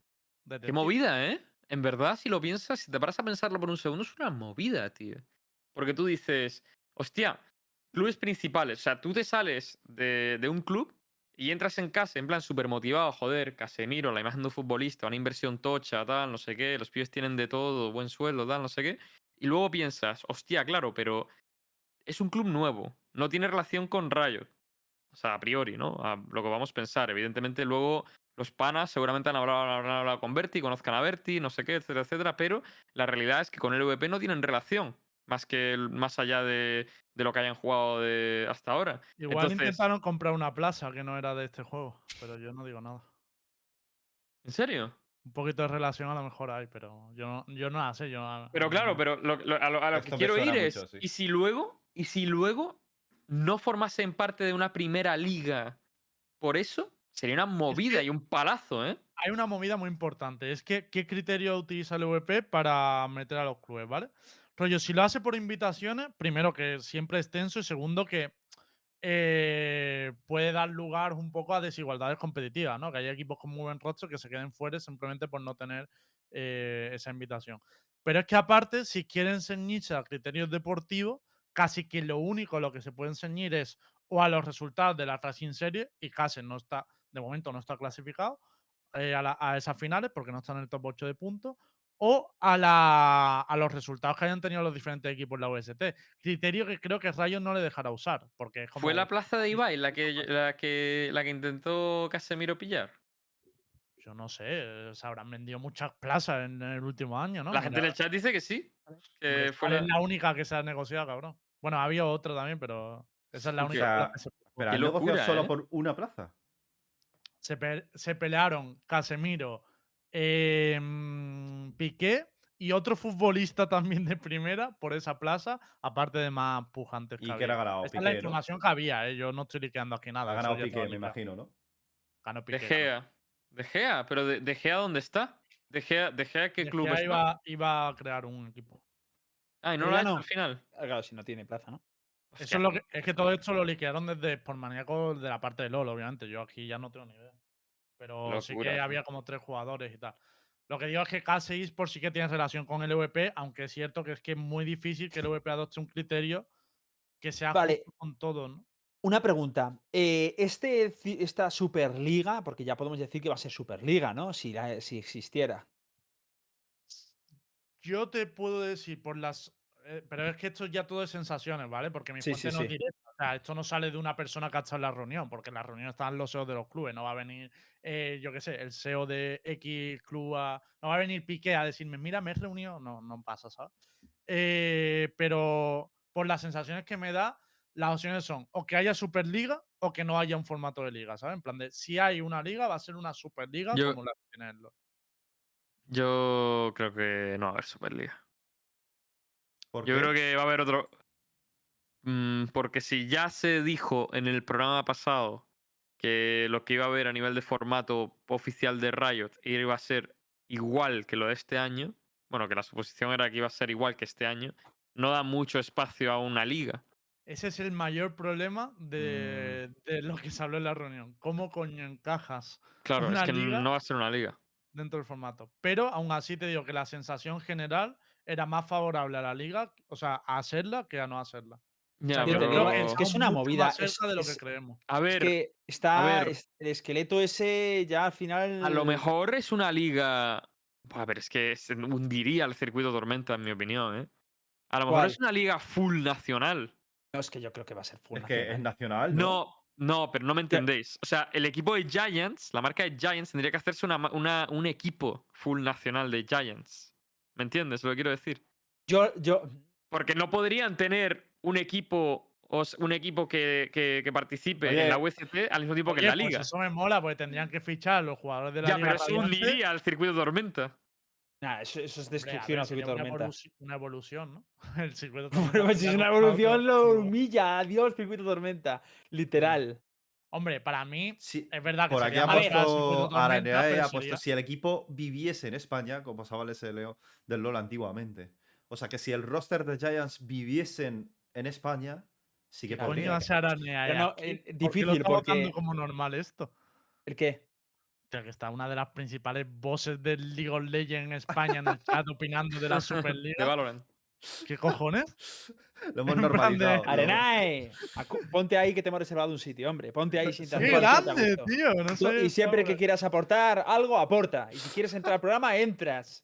Qué movida, ¿eh? En verdad, si lo piensas, si te paras a pensarlo por un segundo, es una movida, tío. Porque tú dices, hostia, clubes principales. O sea, tú te sales de, de un club y entras en casa en plan súper motivado, joder, Casemiro, la imagen de un futbolista, una inversión tocha, tal, no sé qué, los pibes tienen de todo, buen sueldo, tal, no sé qué. Y luego piensas, hostia, claro, pero es un club nuevo, no tiene relación con Rayo. O sea, a priori, ¿no? A lo que vamos a pensar. Evidentemente, luego los panas seguramente han hablado, con Berti, conozcan a Berti, no sé qué, etcétera, etcétera. Pero la realidad es que con el VP no tienen relación. Más que más allá de, de lo que hayan jugado de, hasta ahora. Igual Entonces- intentaron comprar una plaza que no era de este juego, pero yo no digo nada. ¿En serio? Un poquito de relación a lo mejor hay, pero yo no, yo no la sé. Yo a- Pero claro, pero lo- lo- a lo, a lo que quiero ir es. sí. ¿Y si luego? ¿Y si luego no formasen parte de una primera liga por eso? Sería una movida y un palazo, ¿eh? hay una movida muy importante. Es que, ¿qué criterio utiliza el VP para meter a los clubes, ¿vale? Rollo, si lo hace por invitaciones, primero que siempre es tenso y segundo que eh, puede dar lugar un poco a desigualdades competitivas, ¿no? Que hay equipos con muy buen roster que se queden fuera simplemente por no tener eh, esa invitación. Pero es que aparte, si quieren ceñirse a criterios deportivos, casi que lo único a lo que se pueden ceñir es o a los resultados de la Racing Serie, y casi no está, de momento no está clasificado, eh, a, la- a esas finales porque no están en el top 8 de puntos o a, la- a los resultados que hayan tenido los diferentes equipos en la UST. Criterio que creo que Rayos no le dejará usar porque es como... ¿Fue la plaza de Ibai la que, la que, la que intentó Casemiro pillar? Yo no sé, eh, se habrán vendido muchas plazas en el último año, ¿no? La gente en el chat dice que sí. Que fue ¿cuál es la- la única que se ha negociado, cabrón. Bueno, había otra también, pero esa es la única. o sea, que se- Pero Qué han negociado locura, solo ¿eh? por una plaza. Se, pe- se pelearon Casemiro, eh, mm, Piqué y otro futbolista también de primera por esa plaza, aparte de más pujantes que ¿Y que era ganado? Esa es la Piqué, ¿no? información que había, ¿eh? yo no estoy liqueando aquí Ha nada. eso ganado Piqué, me liqueado. imagino, ¿no? Ganó De Piqué. ganó. Gea. De Gea, pero de, de Gea ¿dónde está? De Gea, de Gea ¿qué De club Gea está? iba, iba a crear un equipo. Ah, y no Pero lo ha hecho no. al final. Ah, Claro, si no tiene plaza, ¿no? Eso es lo que. Es que todo esto lo liquidaron desde Sportmaníaco de la parte de LOL, obviamente. Yo aquí ya no tengo ni idea. Pero sí que había como tres jugadores y tal. Lo que digo es que K6 por sí que tiene relación con el VP, aunque es cierto que es que es muy difícil que el VP adopte un criterio que sea Vale. con todo, ¿no? Una pregunta. eh, este, esta Superliga, porque ya podemos decir que va a ser Superliga, ¿no? Si, la- si existiera. Yo te puedo decir por las. Eh, pero es que esto ya todo es sensaciones, ¿vale? Porque mi Sí, fuente sí, no es sí. directa. O sea, esto no sale de una persona que ha estado en la reunión, porque en la reunión están los SEO de los clubes. No va a venir, eh, yo qué sé, el SEO de X club a. No va a venir Piqué a decirme, mira, me he reunido. No, no pasa, ¿sabes? Eh, pero por las sensaciones que me da, las opciones son o que haya Superliga o que no haya un formato de liga, ¿sabes? En plan de, si hay una liga, va a ser una Superliga Yo- como la que tiene el. Yo creo que no va a haber Superliga. ¿Por Yo qué? creo que va a haber otro. Mm, porque si ya se dijo en el programa pasado que lo que iba a haber a nivel de formato oficial de Riot iba a ser igual que lo de este año, bueno, que la suposición era que iba a ser igual que este año, no da mucho espacio a una liga. Ese es el mayor problema de, Mm. de lo que se habló en la reunión. ¿Cómo coño encajas Claro, Una es que liga. no va a ser una liga. dentro del formato? Pero aún así te digo que la sensación general era más favorable a la liga, o sea, a hacerla que a no hacerla. O sea, digo, es que es una movida, más es- de lo que es- creemos. a Es ver, que está ver. es- el esqueleto ese ya al final. a lo mejor es una liga. Buah, pero es que se hundiría el circuito Tormenta, en mi opinión, ¿eh? A lo mejor es una liga full nacional. No, es que yo creo que va a ser full Es que es nacional. nacional, ¿no? No, no, pero no me entendéis. O sea, el equipo de Giants, la marca de Giants, tendría que hacerse una- un equipo full nacional de Giants. ¿Me entiendes lo que quiero decir? Yo, yo. Porque no podrían tener un equipo. un equipo que, que- que participe Oye, en la VCT al mismo tiempo que en la pues liga. eso me mola, porque tendrían que fichar a los jugadores de la ya, liga. pero eso hundiría el circuito Tormenta. Nah, eso, eso es destrucción al circuito una, tormenta. una evolución, ¿no? El circuito Bueno, tormenta pues si es una evolución, lo humilla. Adiós, circuito tormenta. Literal. Hombre, para mí Sí, es verdad que por aquí ha puesto, tormenta, Aranea pero ha puesto si el equipo viviese en España, como pasaba el SLO del LoL antiguamente. O sea, que si el roster de Giants viviesen en España, sí que ¿Qué coño podría. no, eh, ¿Por qué lo difícil, está votando porque- como normal esto? ¿El qué? Que está una de las principales voces del League of Legends en España en el chat opinando de la De Superliga. Valorant. ¿Qué cojones? Lo hemos normalizado. Acu- Ponte ahí que te hemos reservado un sitio, hombre. Ponte ahí sin ¡Qué grande, tío! No sé, Y siempre que quieras aportar algo, aporta. Y si quieres entrar al programa, entras.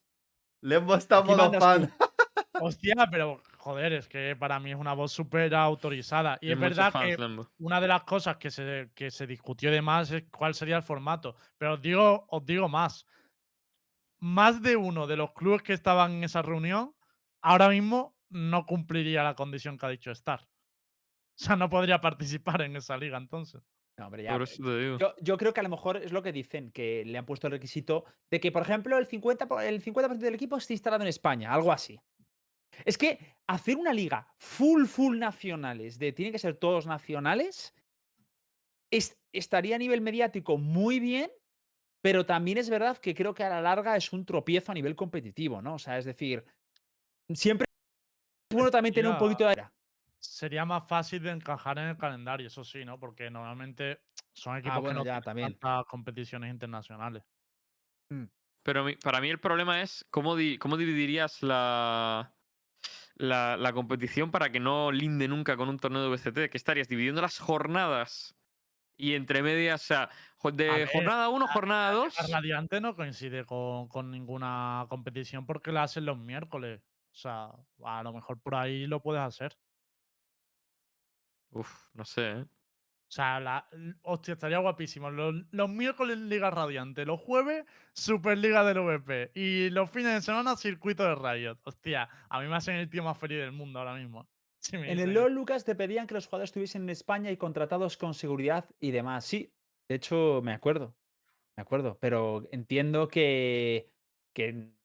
Aquí modo mandas fan. Hostia, pero joder, es que para mí es una voz súper autorizada. Y es verdad fans, que Lembo. una de las cosas que se, que se discutió de más es cuál sería el formato. Pero os digo, os digo más. Más de uno de los clubes que estaban en esa reunión ahora mismo no cumpliría la condición que ha dicho Star. O sea, no podría participar en esa liga entonces. No, hombre, ya. Por eso te digo. Yo, yo creo que a lo mejor es lo que dicen, que le han puesto el requisito de que, por ejemplo, el 50%, po- el 50 del equipo esté instalado en España, algo así. Es que hacer una liga full, full nacionales, de tienen que ser todos nacionales, es- estaría a nivel mediático muy bien, pero también es verdad que creo que a la larga es un tropiezo a nivel competitivo, ¿no? O sea, es decir, siempre bueno también tener un poquito de... Sería más fácil de encajar en el calendario, eso sí, ¿no? Porque normalmente son equipos Ah, bueno, que no ya, tienen también. tantas competiciones internacionales. Pero mi- para mí el problema es cómo, di- cómo dividirías la, la, la competición para que no linde nunca con un torneo de VCT. Que estarías dividiendo las jornadas y entre medias, o sea, de ver, jornada 1 la- jornada 2. La Radiante no coincide con, con ninguna competición porque la hacen los miércoles. O sea, a lo mejor por ahí lo puedes hacer. Uf, no sé, ¿eh? O sea, la, hostia, estaría guapísimo. Los, los miércoles Liga Radiante, los jueves Superliga del VP y los fines de semana Circuito de Riot. Hostia, a mí me hacen el tío más feliz del mundo ahora mismo. Si En el LoL, Lucas, te pedían que los jugadores estuviesen en España y contratados con seguridad y demás. Sí, de hecho, me acuerdo. Me acuerdo. Pero entiendo que, que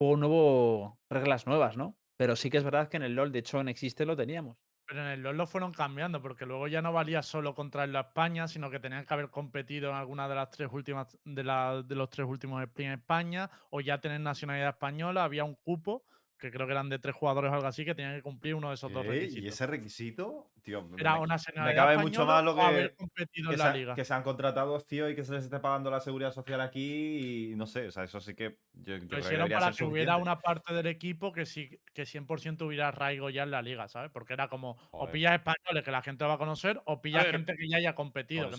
juego nuevo, reglas nuevas, ¿no? Pero sí que es verdad que en el LoL, de hecho, en Existe lo teníamos. Pero en el LoL lo fueron cambiando, porque luego ya no valía solo contra la España, sino que tenían que haber competido en alguna de las tres últimas de, la- de los tres últimos sprints en España, o ya tener nacionalidad española, había un cupo que creo que eran de tres jugadores o algo así, que tenían que cumplir uno de esos dos requisitos. ¿Y ese requisito? Tío, me, Era me- una me cabe mucho más lo que, competido que, en se, liga. que sean contratados, tío, y que se les esté pagando la seguridad social aquí y no sé, o sea, eso sí que yo, yo creo que para ser que hubiera una parte del equipo que sí que 100% hubiera arraigo ya en la liga, ¿sabes? Porque era como o pillas españoles que la gente va a conocer o pillas ver, gente que ya haya competido. Que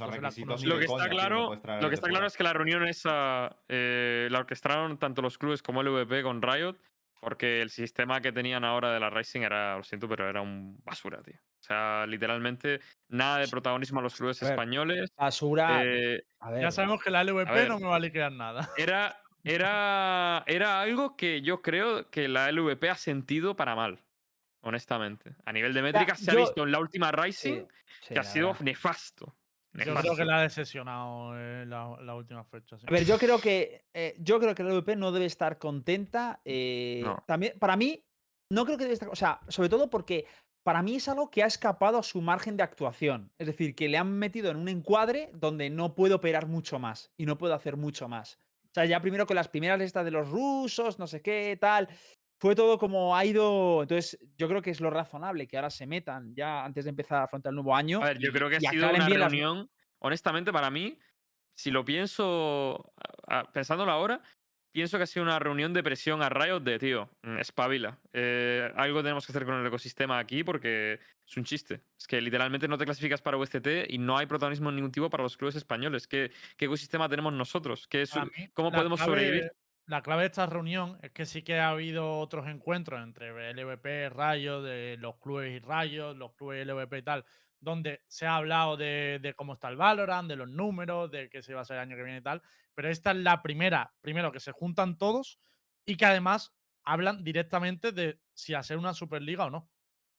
Lo que está claro, lo que está claro es que la reunión esa eh, la orquestaron tanto los clubes como el VP con Riot, porque el sistema que tenían ahora de la Rising era, lo siento, pero era un basura, tío. O sea, literalmente nada de protagonismo a los clubes A ver, españoles. Basura. eh, a ver. Ya sabemos que la LVP ver. no me va a liquidar nada. era, era, era algo que yo creo que la LVP ha sentido para mal, honestamente. A nivel de métricas se ha yo- visto en la última Rising Sí, sí, que ha sido verdad. nefasto. Yo creo que la ha decepcionado eh, la, la última fecha. sí. A ver, yo creo que eh, yo creo que la LVP no debe estar contenta. eh, No. También, para mí, no creo que debe estar. O sea, sobre todo porque para mí es algo que ha escapado a su margen de actuación. Es decir, que le han metido en un encuadre donde no puede operar mucho más y no puede hacer mucho más. O sea, ya primero con las primeras listas de los rusos, no sé qué, tal. Fue todo como ha ido. Entonces, yo creo que es lo razonable que ahora se metan ya antes de empezar a afrontar el nuevo año. A ver, yo creo que ha sido una bien las- reunión, honestamente, para mí, si lo pienso, pensándolo ahora, pienso que ha sido una reunión de presión a Riot de, tío, mm, espabila. Eh, algo tenemos que hacer con el ecosistema aquí porque es un chiste. Es que literalmente no te clasificas para VCT y no hay protagonismo en ningún tipo para los clubes españoles. ¿Qué, qué ecosistema tenemos nosotros? ¿Qué es- mí, ¿Cómo podemos clave- sobrevivir? La clave de esta reunión es que sí que ha habido otros encuentros entre LVP, Rayo, de los clubes y Rayos, los clubes LVP y tal, donde se ha hablado de, de cómo está el Valorant, de los números, de qué se va a hacer el año que viene y tal. Pero esta es la primera, primero que se juntan todos y que además hablan directamente de si hacer una Superliga o no. O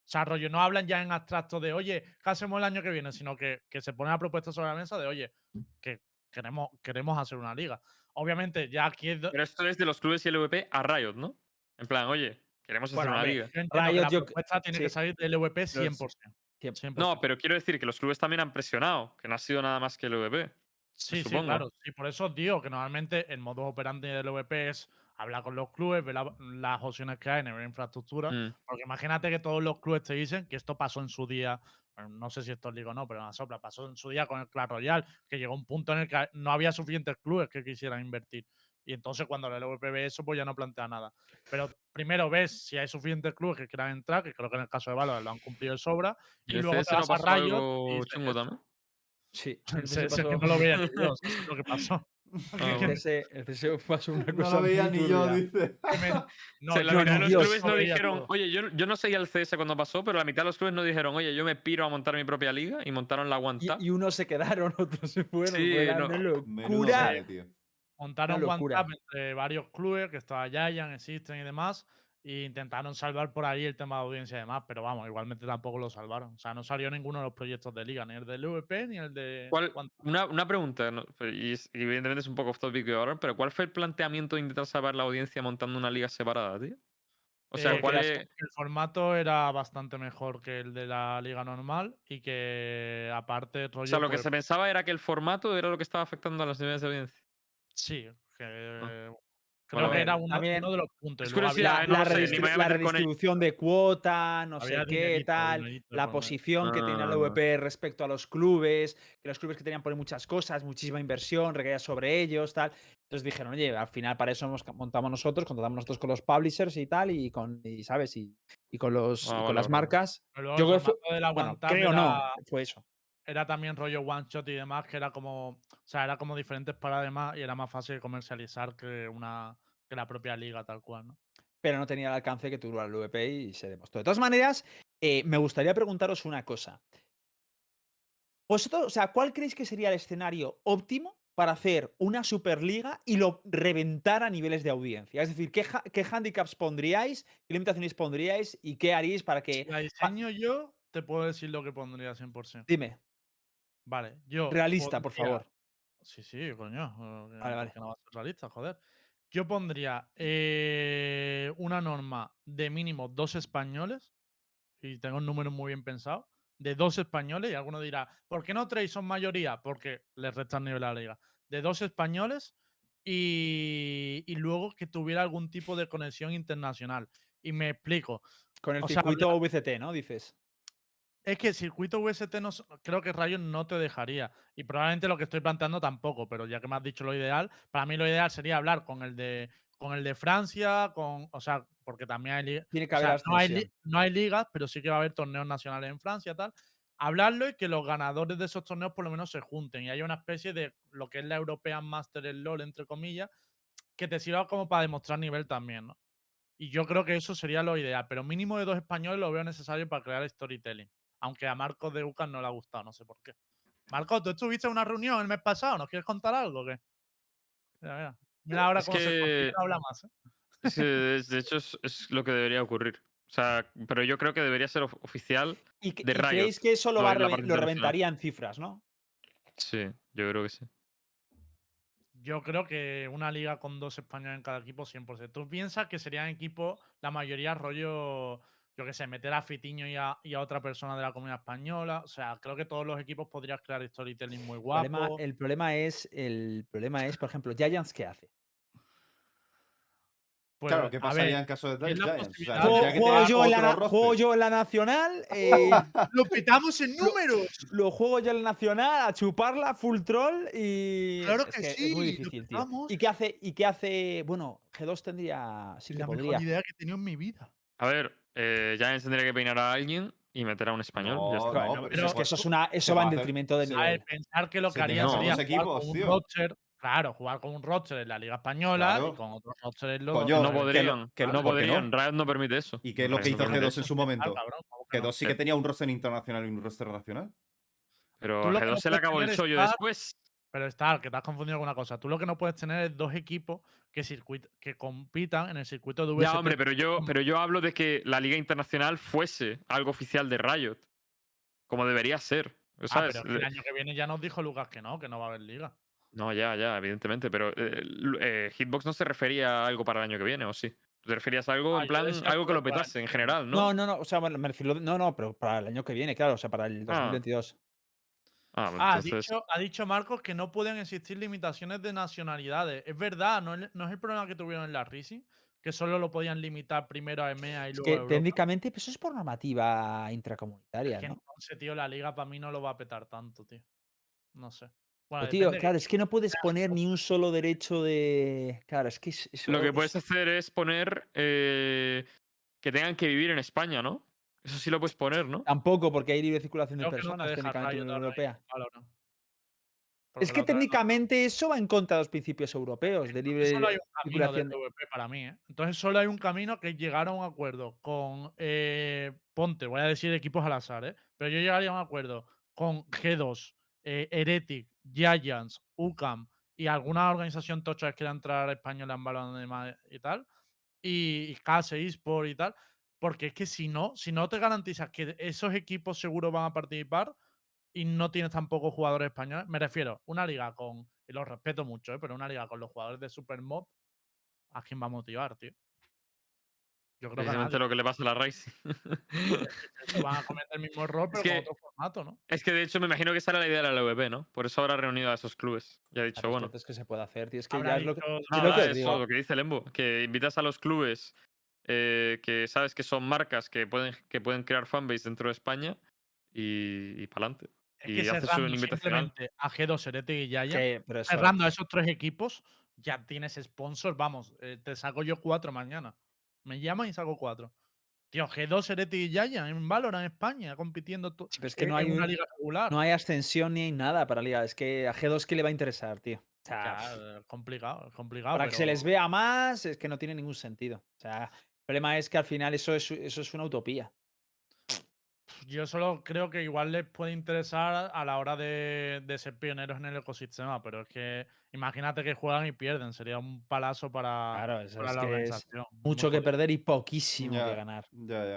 sea, rollo, no hablan ya en abstracto de, oye, ¿qué hacemos el año que viene? Sino que, que se pone la propuesta sobre la mesa de, oye, que queremos, queremos hacer una liga. Obviamente, ya aquí Pero esto es de los clubes y LVP a Riot, ¿no? En plan, oye, queremos hacer Bueno, una liga. Riot, la yo- propuesta tiene que salir del LVP sí. 100%. Cien- 100%. No, pero quiero decir que los clubes también han presionado, que no ha sido nada más que el LVP. sí, sí, claro. Sí, por eso digo que normalmente el modus operandi del LVP es hablar con los clubes, ver la- las opciones que hay en la infraestructura. Mm. Porque imagínate que todos los clubes te dicen que esto pasó en su día, bueno, no sé si esto es liga o no, pero en la sopla, pasó en su día con el Clash Royale, que llegó un punto en el que no había suficientes clubes que quisieran invertir. Y entonces cuando el LVP ve eso, pues ya no plantea nada. Pero primero ves si hay suficientes clubes que quieran entrar, que creo que en el caso de Valorant lo han cumplido de sobra, y, ¿Y el luego te no vas a Riot y también? Sí. Que no lo veía lo que pasó. Ah, el pasó una No cosa lo veía muy ni yo, dice. No, O sea, la yo mitad de no, los Dios. clubes no dijeron, todo. oye, yo, yo no seguía el CS cuando pasó, pero la mitad de los clubes no dijeron, oye, yo me piro a montar mi propia liga y montaron la One Tap. Y, y unos se quedaron, otros se fueron. Sí, no. locura. tío. montaron One. Tap entre varios clubes, que estaba Giant, existen y demás, e intentaron salvar por ahí el tema de audiencia y demás, pero vamos, igualmente tampoco lo salvaron. O sea, no salió ninguno de los proyectos de liga, ni el del VP ni el de ¿Cuál- una, una pregunta, no, y, evidentemente es un poco off topic ahora, pero ¿cuál fue el planteamiento de intentar salvar la audiencia montando una liga separada, tío? O sea, Eh, ¿cuál es...? El formato era bastante mejor que el de la liga normal y que aparte rollo O sea, lo que pues, se pensaba era que el formato era lo que estaba afectando a las niveles de audiencia. sí, que creo Bueno, que era también uno de los puntos. es curiosidad, no la, sé, redistribución de cuota, no Había sé qué, dinerito, tal, dinerito la por posición que tenía la Ah. VP respecto a los clubes, que los clubes que tenían poner muchas cosas, muchísima inversión, recaía sobre ellos, tal. Entonces dijeron, oye, al final para eso nos montamos nosotros, contratamos nosotros con los publishers y tal, y con, y, ¿sabes? Y, y con los y Ah, con las marcas. Yo creo que fue- de la creo no, fue eso. Era también rollo one shot y demás, que era como, o sea, era como diferentes paradigmas y era más fácil de comercializar que una que la propia liga tal cual, ¿no? pero no tenía el alcance que tuvo el VP y se demostró. De todas maneras, eh, me gustaría preguntaros una cosa. Vosotros, o sea, ¿cuál creéis que sería el escenario óptimo para hacer una Superliga y lo reventar a niveles de audiencia? Es decir, ¿qué, ha- qué handicaps pondríais, qué limitaciones pondríais y qué haríais para que... la diseño yo, te puedo decir lo que pondría 100%. Dime, Vale, yo. realista, por favor. Sí, sí, coño. Vale, vale. ¿por qué no va a ser realista, joder. Yo pondría eh, una norma de mínimo dos españoles, y tengo un número muy bien pensado, de dos españoles, y alguno dirá, ¿por qué no tres son mayoría? Porque les restan nivel a la liga. De dos españoles y, y luego que tuviera algún tipo de conexión internacional. Y me explico. Con el O sea, circuito VCT, ¿no? Dices. Es que el circuito VST no, creo que Rayo no te dejaría. Y probablemente lo que estoy planteando tampoco, pero ya que me has dicho lo ideal, para mí lo ideal sería hablar con el de con el de Francia, con, o sea, porque también hay ligas. Tiene que O sea, no, hay no hay ligas, pero sí que va a haber torneos nacionales en Francia, tal. Hablarlo y que los ganadores de esos torneos por lo menos se junten y haya una especie de lo que es la European Master LOL, entre comillas, que te sirva como para demostrar nivel también, ¿no? Y yo creo que eso sería lo ideal, pero mínimo de dos españoles lo veo necesario para crear storytelling. Aunque a Marcos de UCAS no le ha gustado, no sé por qué. Marcos, ¿tú estuviste en una reunión el mes pasado? ¿Nos quieres contar algo o qué? Mira, mira. Mira ahora Es cómo que- habla más. ¿eh? Es- de hecho, es, es lo que debería ocurrir. O sea, pero yo creo que debería ser of- oficial. ¿Y, que- de y Riot, creéis que eso lo, lo va lo internacional. reventaría en cifras, ¿no? Sí, yo creo que sí. Yo creo que una liga con dos españoles en cada equipo, 100%. ¿Tú piensas que serían equipos, la mayoría rollo, yo qué sé, meter a Fitiño y a, y a otra persona de la comunidad española? O sea, creo que todos los equipos podrías crear storytelling muy El problema, guapo. el problema es, el problema es, por ejemplo, Giants, ¿qué hace? Pues, claro, ¿qué pasaría ver, en caso de Giants? O sea, Juego, que yo en la, juego yo en la nacional, eh, ¡Lo petamos en números! lo juego yo en la nacional, a chuparla, full troll y. Claro es que es sí, muy lo difícil, tío. petamos. ¿Y qué hace? ¿Y qué hace? Bueno, G2 tendría. Sí que la podría. mejor idea que he tenido en mi vida. A ver, eh, Giants tendría que peinar a alguien y meter a un español. ya No, está. Claro, no, pero pero es que eso es una, eso va en detrimento del ver, nivel. pensar que lo que harían tienen sería equipos, con un roster, claro, jugar con un roster en la Liga Española Claro. y con otros roster en los no podrían. que no ¿por qué no? podrían. Riot no permite eso. ¿Y qué es lo Riot que no hizo permite G2 eso. en su momento? cabrón, ¿cómo que no? G2 sí que tenía un roster internacional y un roster nacional. Pero a lo que G2 no se le acabó el chollo después. Pero está, que te has confundido con una cosa. Tú lo que no puedes tener es dos equipos que, circuit- que compitan en el circuito de VST. Ya, hombre, pero yo, pero yo hablo de que la Liga Internacional fuese algo oficial de Riot. Como debería ser. Ah, pero el año que viene ya nos dijo Lucas que no, que no va a haber liga. No, ya, ya, evidentemente. Pero eh, eh, Hitbox no se refería a algo para el año que viene, ¿o sí? ¿Te referías a algo Ah, en plan, algo que lo petase en general, ¿no? No, no, no. O sea, me refiero. No, no, pero para el año que viene, claro. O sea, para el 2022. Ah, pues Ah, ha dicho, ha dicho Marcos que no pueden existir limitaciones de nacionalidades. Es verdad, no es, no es el problema que tuvieron en la Racing, que solo lo podían limitar primero a EMEA y Es luego que a Europa. técnicamente pues, eso es por normativa intracomunitaria, Es que ¿no? entonces, tío, la liga para mí no lo va a petar tanto, tío. No sé. Bueno, tío, claro, es que no puedes poner ni un solo derecho de. Claro, es que es- eso. Lo que es- puedes hacer es poner eh, que tengan que vivir en España, ¿no? Eso sí lo puedes poner, ¿no? Tampoco, porque hay libre circulación de Creo que no te personas deja técnicamente en la Unión Europea. Es que no- técnicamente eso va en contra de los principios europeos, de libre solo hay un circulación. del de- PvP para mí, ¿eh? Entonces solo hay un camino que es llegar a un acuerdo con eh, Ponte, voy a decir equipos al azar, ¿eh? Pero yo llegaría a un acuerdo con G2, eh, Heretic, Giants, UCAM y alguna organización tocha que quiera entrar a española en balón y tal, y, y KS eSport y tal, porque es que si no, si no te garantizas que esos equipos seguro van a participar y no tienes tampoco jugadores españoles, me refiero, una liga con, y los respeto mucho, ¿eh? pero una liga con los jugadores de Supermod, ¿a quién va a motivar, tío? Yo creo que Precisamente lo que le pasa a la Racing. Van a cometer el mismo error, pero que- con otro formato, ¿no? es que de hecho me imagino que esa era la idea de la LVP, ¿no? Por eso habrá reunido a esos clubes. Y ha dicho, bueno. entonces, ¿qué se puede hacer, tío? Es que ya es lo que. dicho, es Nada, lo que eso, digo. lo que dice Lembo, que invitas a los clubes eh, que sabes que son marcas que pueden, que pueden crear fanbase dentro de España y, y para adelante. y que haces un invitacional. a G2, Heretic y Yaya, pero eso- cerrando a esos tres equipos, ya tienes sponsors, vamos, eh, te saco yo cuatro mañana. Me llaman y saco cuatro. Tío, G2, Heretic y Yaya en Valorant en España, compitiendo Sí, pero es que en- no hay una un- liga regular. No hay ascensión ni hay nada para Liga. Es que a G2, ¿qué le va a interesar, tío? O sea, Ya, eh, complicado, es complicado. para que se les vea más, es que no tiene ningún sentido. O sea, problema es que al final eso es, eso es una utopía. Yo solo creo que igual les puede interesar a la hora de, de ser pioneros en el ecosistema, pero es que imagínate que juegan y pierden, sería un palazo para, Claro, eso para es la que es organización. muy mucho que perder y poquísimo que ganar.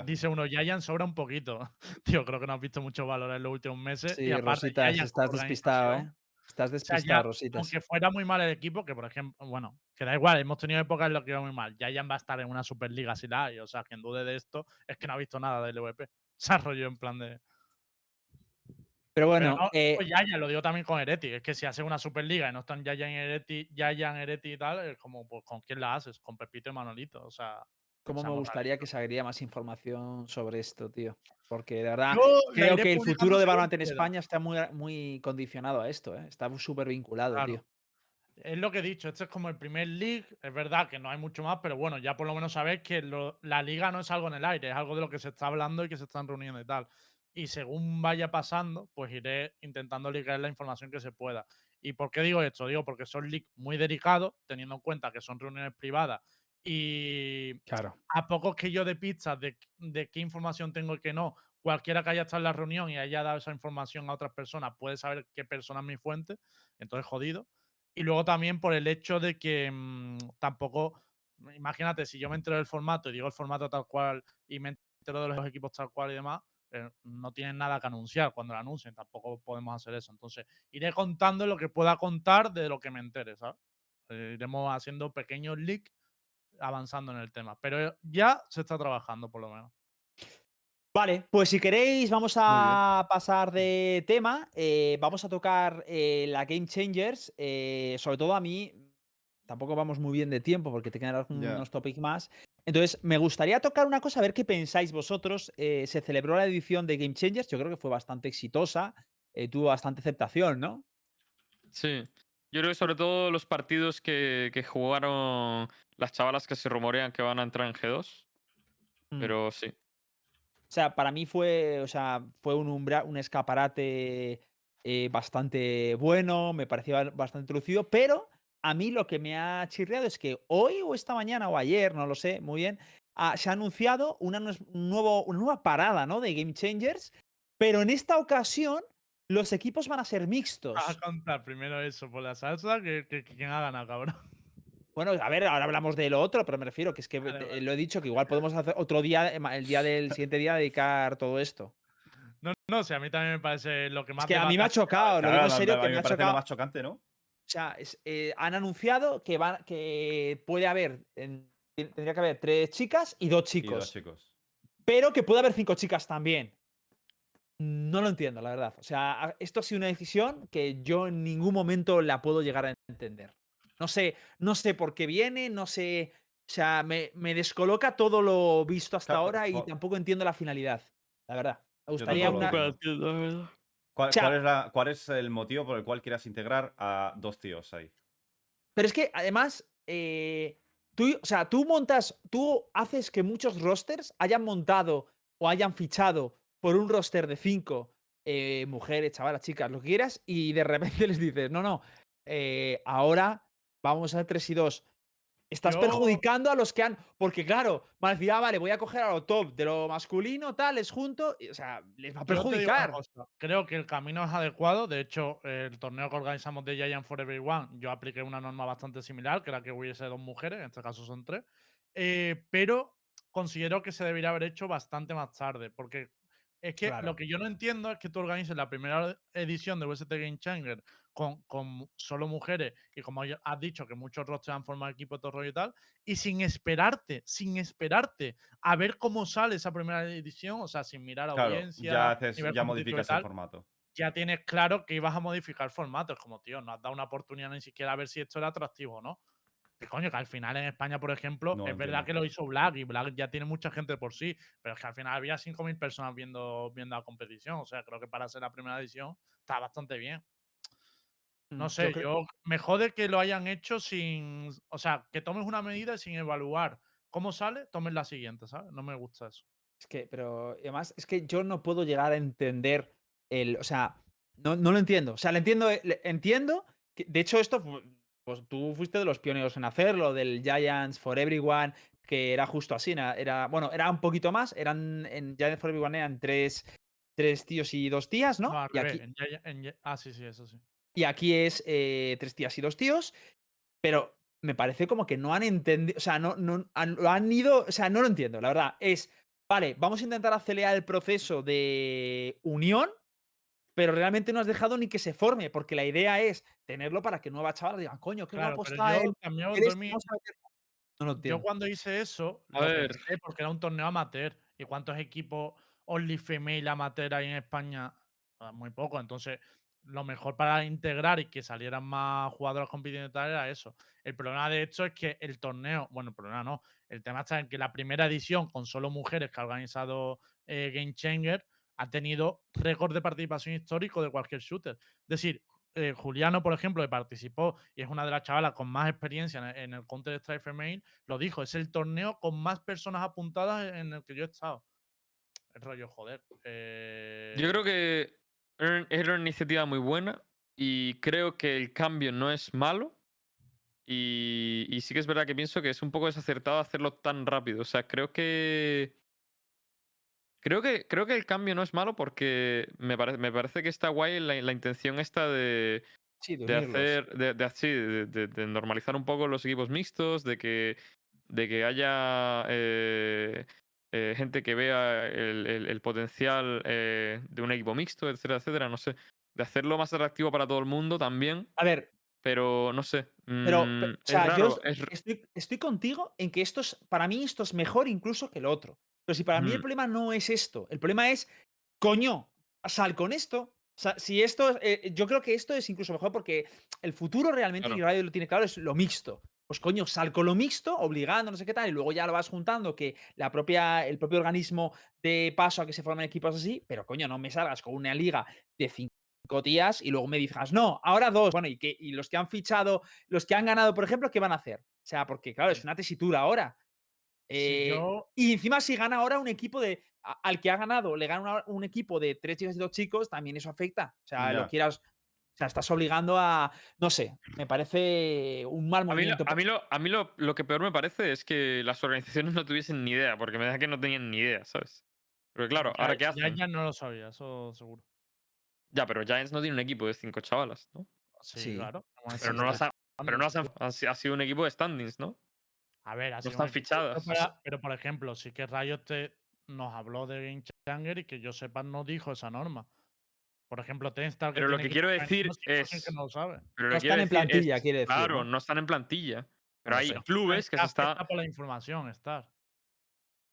Dice uno, Yayan sobra un poquito. Tío, creo que no has visto mucho valor en los últimos meses. y Sí, aparte, Rositas, Giants estás despistado, ¿eh? Estás o sea, despistado, ya, Rositas. aunque fuera muy mal el equipo, que por ejemplo, bueno, que da igual, hemos tenido épocas en las que iba muy mal. Yayan va a estar en una Superliga si la hay. O sea, quien dude de esto es que no ha visto nada del LVP. Se ha rollo en plan de. Pero Pero bueno, no, eh, pues Yaya, lo digo también con Ereti. Es que si haces una Superliga y no están Yayan, Ereti, Yayan, Ereti y tal, es como, pues, ¿con quién la haces? Con Pepito y Manolito. O sea, Cómo me gustaría que saliera más información sobre esto, tío. Porque de verdad Yo creo que el futuro de Valorant en. España está muy, muy condicionado a esto, ¿eh? Está súper vinculado, Claro. tío. Es lo que he dicho, este es como el primer league. Es verdad que no hay mucho más, pero bueno, ya por lo menos sabéis que lo- la liga no es algo en el aire, es algo de lo que se está hablando y que se están reuniendo y tal. Y según vaya pasando, pues iré intentando ligar la información que se pueda. ¿Y por qué digo esto? Digo porque son leaks muy delicados, teniendo en cuenta que son reuniones privadas y Claro. a pocos que yo de pistas de, de qué información tengo y qué no, cualquiera que haya estado en la reunión y haya dado esa información a otras personas puede saber qué persona es mi fuente, entonces jodido. Y luego también por el hecho de que mm, tampoco, imagínate, si yo me entero del formato y digo el formato tal cual y me entero de los equipos tal cual y demás, eh, no tienen nada que anunciar cuando lo anuncien, tampoco podemos hacer eso. Entonces, iré contando lo que pueda contar de lo que me entere, ¿sabes? Eh, iremos haciendo pequeños leaks avanzando en el tema. Pero ya se está trabajando, por lo menos. Vale, pues si queréis, vamos a pasar de tema. eh, vamos a tocar eh, la Game Changers. eh, sobre todo a mí, tampoco vamos muy bien de tiempo porque te quedan Ya. unos topics más. Entonces, me gustaría tocar una cosa, a ver qué pensáis vosotros. Se celebró la edición de Game Changers, yo creo que fue bastante exitosa, tuvo bastante aceptación, ¿no? Sí. Yo creo que sobre todo los partidos que, que jugaron las chavalas que se rumorean que van a entrar en G2. Mm. Pero sí. O sea, para mí fue, o sea, fue un, umbra- un escaparate eh, bastante bueno, me parecía ba- bastante lucido, pero a mí lo que me ha chirriado es que hoy o esta mañana o ayer, no lo sé muy bien, ah, se ha anunciado una, un nuevo, una nueva parada ¿no? de Game Changers, pero en esta ocasión los equipos van a ser mixtos. Vas a contar primero eso por la salsa, que, que, que quién ha ganado, cabrón. Bueno, a ver, ahora hablamos de lo otro, pero me refiero que es que Vale, vale. lo he dicho que igual podemos hacer otro día, eh, el día del siguiente día, dedicar todo esto. No, no sé, a mí también me parece lo que más. Es que a mí me ha chocado, lo digo en serio, que me ha lo chocado. más chocante, ¿no? O sea, es- eh, han anunciado que, van, que puede haber, en- ten- tendría que haber tres chicas y dos Y chicos, dos chicos. pero que puede haber cinco chicas también. No lo entiendo, la verdad. O sea, esto ha sido una decisión que yo en ningún momento la puedo llegar a entender. No sé, no sé por qué viene, no sé. O sea, me, me descoloca todo lo visto hasta Claro, ahora y po- tampoco entiendo la finalidad. La verdad. Me gustaría una. lo entiendo. ¿Cuál, O sea- cuál es la- cuál es el motivo por el cual quieras integrar a dos tíos ahí? Pero es que además, eh, tú, o sea, tú montas, tú haces que muchos rosters hayan montado o hayan fichado por un roster de cinco eh, mujeres, chavalas, chicas, lo que quieras, y de repente les dices, no, no, eh, ahora vamos a 3 y 2. Estás perjudicando a los que han. Porque, claro, van a decir, ah, vale, voy a coger a lo top de lo masculino, tal, es junto. y, o sea, les va a perjudicar. Creo que el camino es adecuado. De hecho, el torneo que organizamos de Giant for Everyone, yo apliqué una norma bastante similar, que era que hubiese dos mujeres, en este caso son tres. Eh, pero considero que se debería haber hecho bastante más tarde, porque es que Claro. lo que yo no entiendo es que tú organices la primera edición de VST Game Changer con, con solo mujeres y como has dicho que muchos rosters han formado equipo, todo rollo y tal, y sin esperarte, sin esperarte a ver cómo sale esa primera edición, o sea, sin mirar a Claro, audiencia, ya, haces, ya modificas el formato. ya tienes claro que ibas a modificar formatos. Como, tío, no has dado una oportunidad ni siquiera a ver si esto era atractivo o no. Que coño, que al final en España, por ejemplo, No es verdad que lo hizo Black y Black ya tiene mucha gente por sí, pero es que al final había 5.000 personas viendo, viendo la competición. O sea, creo que para ser la primera edición está bastante bien. No Mm, sé, creo- yo, me jode que lo hayan hecho sin. O sea, que tomes una medida sin evaluar cómo sale, tomes la siguiente, ¿sabes? No me gusta eso. Es que, pero además, es que yo no puedo llegar a entender el. O sea, no, no lo entiendo. O sea, lo entiendo, eh, le- entiendo. Que, de hecho, esto, pues tú fuiste de los pioneros en hacerlo, del Giants for Everyone, que era justo así. Era, era- bueno, era un poquito más. Eran en Giants for Everyone eran tres, tres tíos y dos tías, ¿no? No, al y, revés, aquí, en ah, sí, sí, eso sí. Y aquí es eh, tres tías y dos tíos. Pero me parece como que no han entendido. O sea, no, no han, lo han ido. O sea, no lo entiendo, la verdad. Es. Vale, vamos a intentar acelerar el proceso de unión, pero realmente no has dejado ni que se forme, porque la idea es tenerlo para que nuevas chavalas digan, coño, qué Claro, guapo está yo él. también os eres- doy mi- vamos a meterlo". No lo Yo cuando hice eso, A lo ver. pensé porque era un torneo amateur. ¿Y cuántos equipos Only Female amateur hay en España? Ah, Muy poco. Entonces, lo mejor para integrar y que salieran más jugadores compitiendo y tal era eso. El problema de hecho es que el torneo, bueno, el problema no, el tema está en que la primera edición con solo mujeres que ha organizado eh, Game Changer ha tenido récord de participación histórico de cualquier shooter. Es decir, eh, Juliano, por ejemplo, que participó y es una de las chavalas con más experiencia en el, en el Counter Strike Female, lo dijo, es el torneo con más personas apuntadas en el que yo he estado. El rollo, joder. Yo eh, creo que era era una iniciativa muy buena y creo que el cambio no es malo. Y, y sí que es verdad que pienso que es un poco desacertado hacerlo tan rápido. O sea, creo que. Creo que, creo que el cambio no es malo porque me, parece me parece que está guay la, la intención esta de, Sí, de hacer, de, de, sí, de- de- de normalizar un poco los equipos mixtos, de que, de que haya eh, eh, gente que vea el, el- el potencial eh, de un equipo mixto, etcétera, etcétera, no sé. De hacerlo más atractivo para todo el mundo también, A ver, pero no sé. pero, pe- mm, o es sea, yo es estoy, estoy contigo en que esto es, para mí esto es mejor incluso que el otro. Pero si para mí el Ujú. problema no es esto, el problema es, coño, sal con esto. O sea, si esto, eh, yo creo que esto es incluso mejor porque el futuro realmente, Claro. y Radio lo tiene claro, es lo mixto. Pues coño, sal con lo mixto, obligando, no sé qué tal, y luego ya lo vas juntando, que la propia, el propio organismo de paso a que se formen equipos así, pero coño, no me salgas con una liga de cinco tías y luego me digas, no, ahora dos. Bueno, y, que, y los que han fichado, los que han ganado, por ejemplo, ¿qué van a hacer? O sea, porque claro, es una tesitura ahora. si Eh, yo, y encima, si gana ahora un equipo de. a- al que ha ganado, le gana una- un equipo de tres chicas y dos chicos, también eso afecta. O sea, lo Ya. quieras. O sea, estás obligando a. No sé, me parece un mal A mí, lo, movimiento. a mí, lo, a mí lo, lo que peor me parece es que las organizaciones no tuviesen ni idea, porque me da que no tenían ni idea, ¿sabes? Porque claro, ya, ¿ahora qué ya- hacen? ya no lo sabía, eso seguro. Ya, pero Giants no tiene un equipo de cinco chavalas, ¿no? Sí, Sí, claro. Pero no las ha, pero no las han- ha, si- ha sido un equipo de standings, ¿no? A ver, ha No están fichadas. Pero, por ejemplo, sí que Riot te- nos habló de Game Changer y que yo sepa no dijo esa norma. Por ejemplo, Tenstar Pero lo que quiero de decir 21, 100% que es- no lo sabe. Pero No lo están en plantilla, es- quiere decir, Claro, ¿no? ¿no? están en plantilla. Pero No hay sé. clubes que se Está, está. por la información, estar.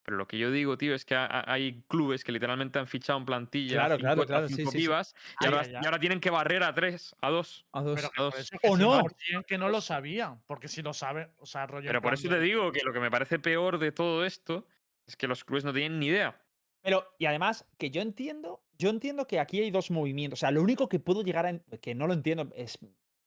Pero lo que yo digo, tío, es que ha- ha- hay clubes que literalmente han fichado en plantilla Claro, cinco, claro, claro, sí, cinco sí, sí. pibas y, ahora, y tienen que barrer a tres, a dos. a dos. Pero ¡O no! 100% que no lo sabían. Porque si lo saben, o sea, rollo. Pero por eso te digo que lo que me parece peor de todo esto es que los clubes no tienen ni idea. Pero, y además, que yo entiendo, yo entiendo que aquí hay dos movimientos. O sea, lo único que puedo llegar a. que no lo entiendo es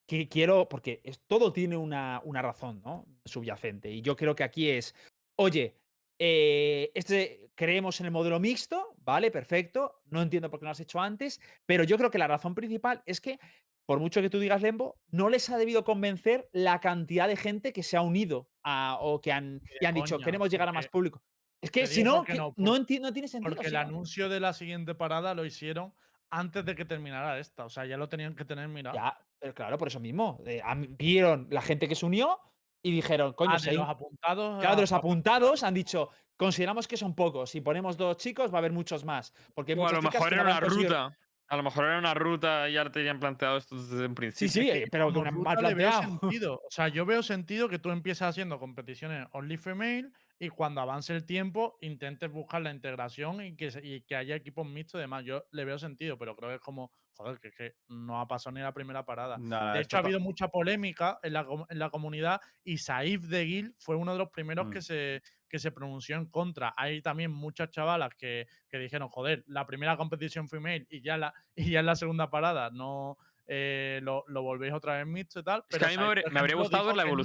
que quiero. Porque es, todo tiene una, una razón, ¿no? Subyacente. Y yo creo que aquí es. Oye, eh, este, creemos en el modelo mixto, ¿vale? Perfecto. No entiendo por qué no lo has hecho antes. Pero yo creo que la razón principal es que, por mucho que tú digas Lembo, no les ha debido convencer la cantidad de gente que se ha unido a, o que han, y han dicho, queremos llegar a más público. Es que si digo no, por no, no, no tiene sentido. Porque el no. anuncio de la siguiente parada lo hicieron antes de que terminara esta. O sea, ya lo tenían que tener mirado. Ya, pero claro, por eso mismo. eh, vieron la gente que se unió y dijeron, coño, Ah, si de hay los un- apuntados. claro, de los apuntados han dicho, consideramos que son pocos. Si ponemos dos chicos, va a haber muchos más. Porque hay O a lo mejor no era una ruta. A lo mejor era una ruta y ya te tenían planteado esto desde un Sí, principio. sí, eh, pero una- mal veo planteado. sentido. O sea, yo veo sentido que tú empieces haciendo competiciones only female y cuando avance el tiempo intentes buscar la integración y que, y que haya equipos mixtos y demás. Yo le veo sentido, pero creo que es como, joder, que, es que no ha pasado ni la primera parada. Nada, de hecho, ha habido mucha polémica en la, en la comunidad y Saif de Gil fue uno de los primeros que, Mm. se, que se pronunció en contra. Hay también muchas chavalas que, que dijeron, joder, la primera competición female y ya, la, y ya en la segunda parada no eh, lo, lo volvéis otra vez mixto y tal. que a pero mí me habría- me gustado ver la él no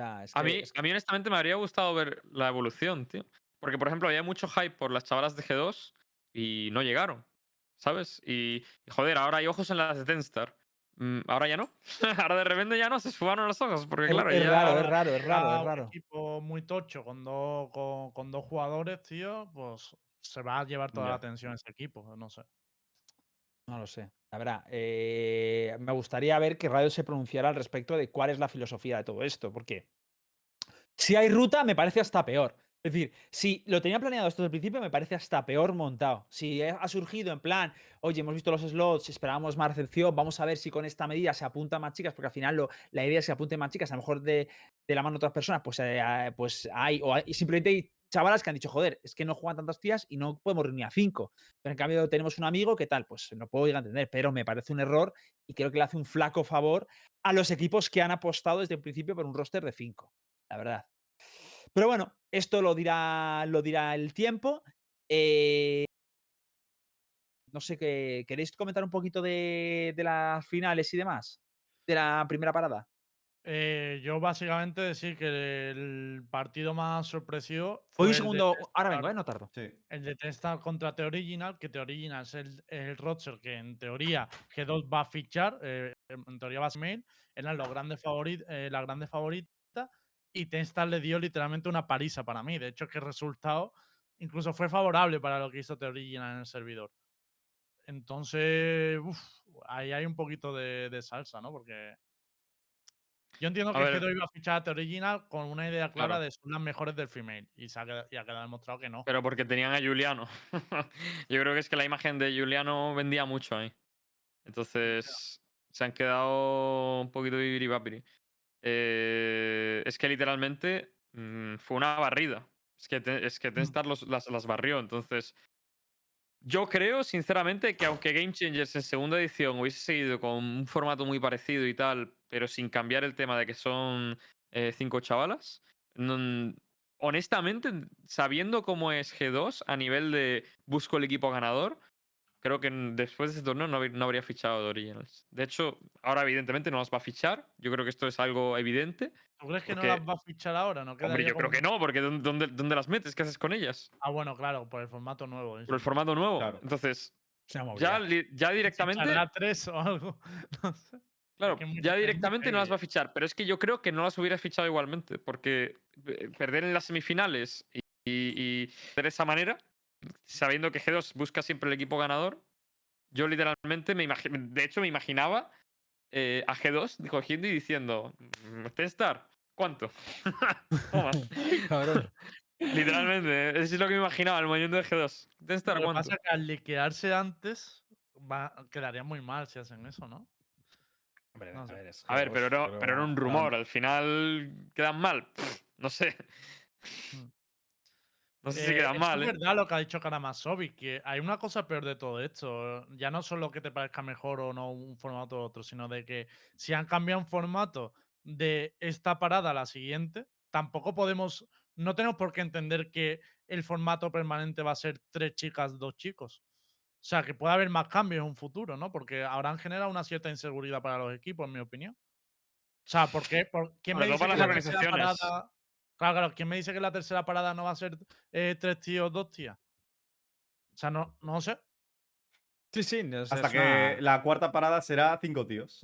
a. Ya, es mí, es que- a mí honestamente me habría gustado ver la evolución, tío. Porque, por ejemplo, había mucho hype por las chavalas de G2 y no llegaron, ¿sabes? Y, y, joder, ahora hay ojos en las de Tenstar. Mm, ahora ya no. ahora de repente ya no, se esfumaron los ojos. Porque, es, claro, es ya... raro, es raro, es raro, es un raro. equipo muy tocho con dos, con, con dos jugadores, tío, pues se va a llevar toda Ya. la atención ese equipo, no sé. No lo sé. La verdad, eh, me gustaría ver que Radio se pronunciara al respecto de cuál es la filosofía de todo esto, porque si hay ruta, me parece hasta peor. Es decir, si lo tenía planeado esto desde el principio, me parece hasta peor montado. Si ha surgido en plan, oye, hemos visto los slots, esperábamos más recepción, vamos a ver si con esta medida se apuntan más chicas, porque al final lo- la idea es que apunten más chicas, a lo mejor de, de la mano de otras personas, pues, eh, pues hay, o hay- simplemente hay chavalas que han dicho, joder, es que no juegan tantas tías y no podemos reunir a cinco. Pero en cambio tenemos un amigo que tal, pues lo puedo llegar a entender, pero me parece un error y creo que le hace un flaco favor a los equipos que han apostado desde el principio por un roster de cinco, la verdad. Pero bueno, esto lo dirá, lo dirá el tiempo. Eh, no sé, qué ¿queréis comentar un poquito de, de las finales y demás? De la primera parada. Eh, yo básicamente decir que el partido más sorpresivo fue un segundo, ahora vengo, ¿eh? No tardo. Sí. El de T-Star contra The Original, que The Original es el, el roster que en teoría G2 va a fichar, eh, en teoría va a ser mail, eran los grandes favorit, eh, las grandes favoritas, y T-Star le dio literalmente una parisa para mí. De hecho, que el resultado incluso fue favorable para lo que hizo The Original en el servidor. Entonces, uf, ahí hay un poquito de, de salsa, ¿no? Porque yo entiendo A que. G2 iba a fichar a The Original con una idea clara Claro. de son las mejores del female, y, se ha quedado, y ha quedado demostrado que no. Pero porque tenían a Juliano. Yo creo que es que la imagen de Juliano vendía mucho ahí. Entonces se han quedado un poquito viviri Eh, es que literalmente mm, fue una barrida. Es que, te- es que Tenstar los- las, las barrió. Entonces, yo creo, sinceramente, que aunque Game Changers en segunda edición hubiese seguido con un formato muy parecido y tal, pero sin cambiar el tema de que son eh, cinco chavalas, no- honestamente, sabiendo cómo es G2 a nivel de busco el equipo ganador, creo que en- después de este torneo no, habría- no habría fichado de Originals. De hecho, ahora evidentemente no las va a fichar. Yo creo que esto es algo evidente. ¿Tú crees que porque- no las va a fichar ahora? ¿No Hombre, yo creo que no, porque ¿dónde, dónde- las metes? ¿Qué haces con ellas? Ah, bueno, claro, por el formato nuevo. Por el formato nuevo. Claro. Entonces, ya, ya directamente. Fichará tres o algo. No sé. Claro, ya directamente no las va a fichar, pero es que yo creo que no las hubiera fichado igualmente, porque perder en las semifinales y, y- y de esa manera, sabiendo que G2 busca siempre el equipo ganador, yo literalmente me de hecho me imaginaba eh, a G2 cogiendo y diciendo, "Mm, Tenstar, ¿cuánto? Toma". Cabrón. literalmente, eso es lo que me imaginaba el movimiento de G2. Tenstar, Lo que ¿cuánto? pasa es que al liquearse antes, va, quedaría muy mal si hacen eso, ¿no? Hombre, No a sé. ver, es A ver, G2, pero, era un rumor, al final quedan mal. Pff, no sé. Mm. No sé si Eh, quedan mal, es ¿eh? verdad lo que ha dicho Karamasovic, que hay una cosa peor de todo esto. Ya no solo que te parezca mejor o no un formato u otro, sino de que si han cambiado un formato de esta parada a la siguiente, tampoco podemos, no tenemos por qué entender que el formato permanente va a ser tres chicas, dos chicos. O sea, que puede haber más cambios en un futuro, ¿no? Porque habrán generado una cierta inseguridad para los equipos, en mi opinión. O sea, ¿por qué? ¿Por, ¿Quién me dice para que las la parada... Claro, claro, ¿quién me dice que la tercera parada no va a ser eh, tres tíos, dos tías? O sea, no, no sé. Sí, sí. no sé, Hasta que una- la cuarta parada será cinco tíos.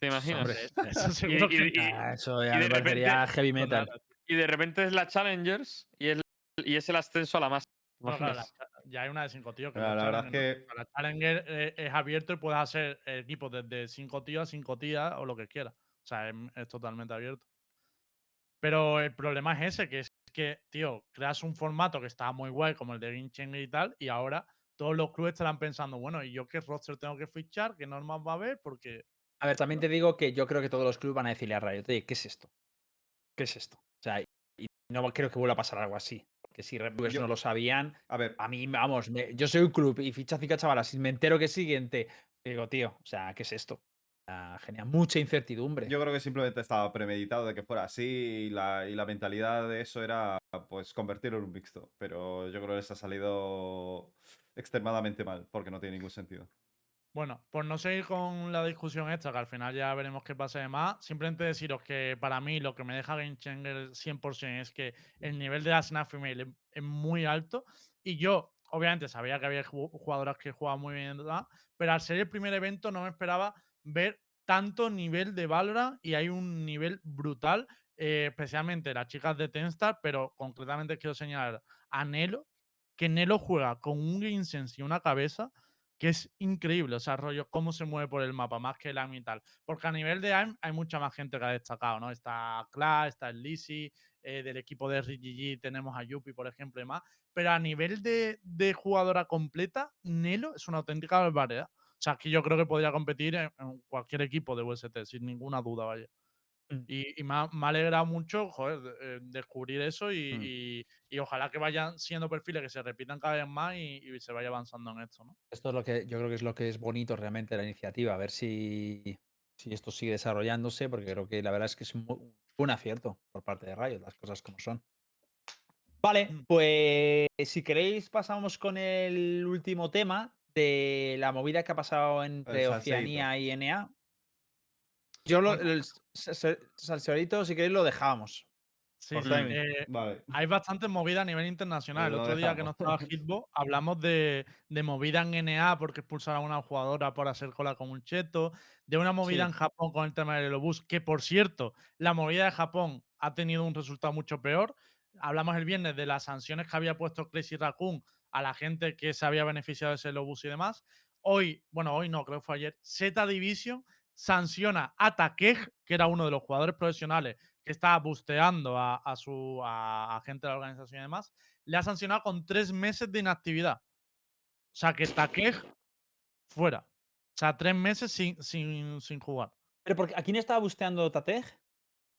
¿Te imaginas? Hombre, Eso Y, y- y- Ah, eso ya me parecería repente- heavy metal. y de repente es la Challengers y es, y es el ascenso a la más. No, claro, la- ya hay una de cinco tíos. que La- los la verdad es no. que- La Challenger eh, es abierto y puedes hacer equipos desde cinco tíos a cinco tías o lo que quieras. O sea, es, es totalmente abierto. Pero el problema es ese, que es que, tío, creas un formato que está muy guay como el de Ginchen y tal, y ahora todos los clubes estarán pensando, bueno, ¿y yo qué roster tengo que fichar? ¿Qué normas va a haber? Porque A ver, también te digo que yo creo que todos los clubes van a decirle a Riot, oye, ¿qué es esto? ¿Qué es esto? O sea, y no creo que vuelva a pasar algo así. Porque si Red no lo sabían, A ver, a mí, vamos, me- yo soy un club y ficha cinco chavalas y me entero que es siguiente, digo, tío, o sea, ¿qué es esto? Sea, genera mucha incertidumbre. yo creo que simplemente estaba premeditado de que fuera así y la, y la mentalidad de eso era pues convertirlo en un mixto. Pero yo creo que les ha salido extremadamente mal porque no tiene ningún sentido. Bueno, por no seguir con la discusión esta, que al final ya veremos qué pasa de más, simplemente deciros que para mí lo que me deja Game Changer 100% es que el nivel de la escena female es, muy alto y yo, obviamente, sabía que había ju- jugadoras que jugaban muy bien, ¿verdad? pero al ser el primer evento no me esperaba ver tanto nivel de Valorant y hay un nivel brutal, eh, especialmente las chicas de Tenstar, pero concretamente quiero señalar a Nelo, que Nelo juega con un Game Sense y una cabeza que es increíble, o sea, rollo, cómo se mueve por el mapa, más que el y tal. Porque a nivel de AIM hay mucha más gente que ha destacado, ¿no? Está Clash, está el eh, del equipo de RGG tenemos a Yuppie, por ejemplo, y más. Pero a nivel de, de jugadora completa, Nelo es una auténtica barbaridad. O sea, que yo creo que podría competir en, en cualquier equipo de UST, sin ninguna duda, vaya. Mm. Y, y me, ha, me ha alegrado mucho joder, eh, descubrir eso y, Mm. y- y ojalá que vayan siendo perfiles que se repitan cada vez más y, se vaya avanzando en esto, ¿no? Esto es lo que yo creo que es lo que es bonito realmente de la iniciativa, a ver si, si esto sigue desarrollándose, porque creo que la verdad es que es un, acierto por parte de Riot, las cosas como son. Vale, Mm. pues si queréis pasamos con el último tema de la movida que ha pasado entre. Oceanía y NA. Yo lo, el s- s- salseadito, si queréis, lo dejamos. Sí, eh, Vale. hay bastantes movidas a nivel internacional. El Pues lo otro día que no estaba Hitbox, hablamos de, de movida en NA porque expulsaron a una jugadora por hacer cola con un cheto, de una movida Sí. en Japón con el tema del Elobus, que por cierto, la movida de Japón ha tenido un resultado mucho peor. Hablamos el viernes de las sanciones que había puesto Crazy Raccoon a la gente que se había beneficiado de ese Elobus y demás. Hoy, bueno, hoy no, creo que fue ayer, Z Division sanciona a Takej, que era uno de los jugadores profesionales que estaba busteando a, a su a, gente de la organización y demás, le ha sancionado con tres meses de inactividad. O sea que Takej fuera. O sea, tres meses sin, sin, sin jugar. Pero porque, ¿a quién estaba busteando Tatej?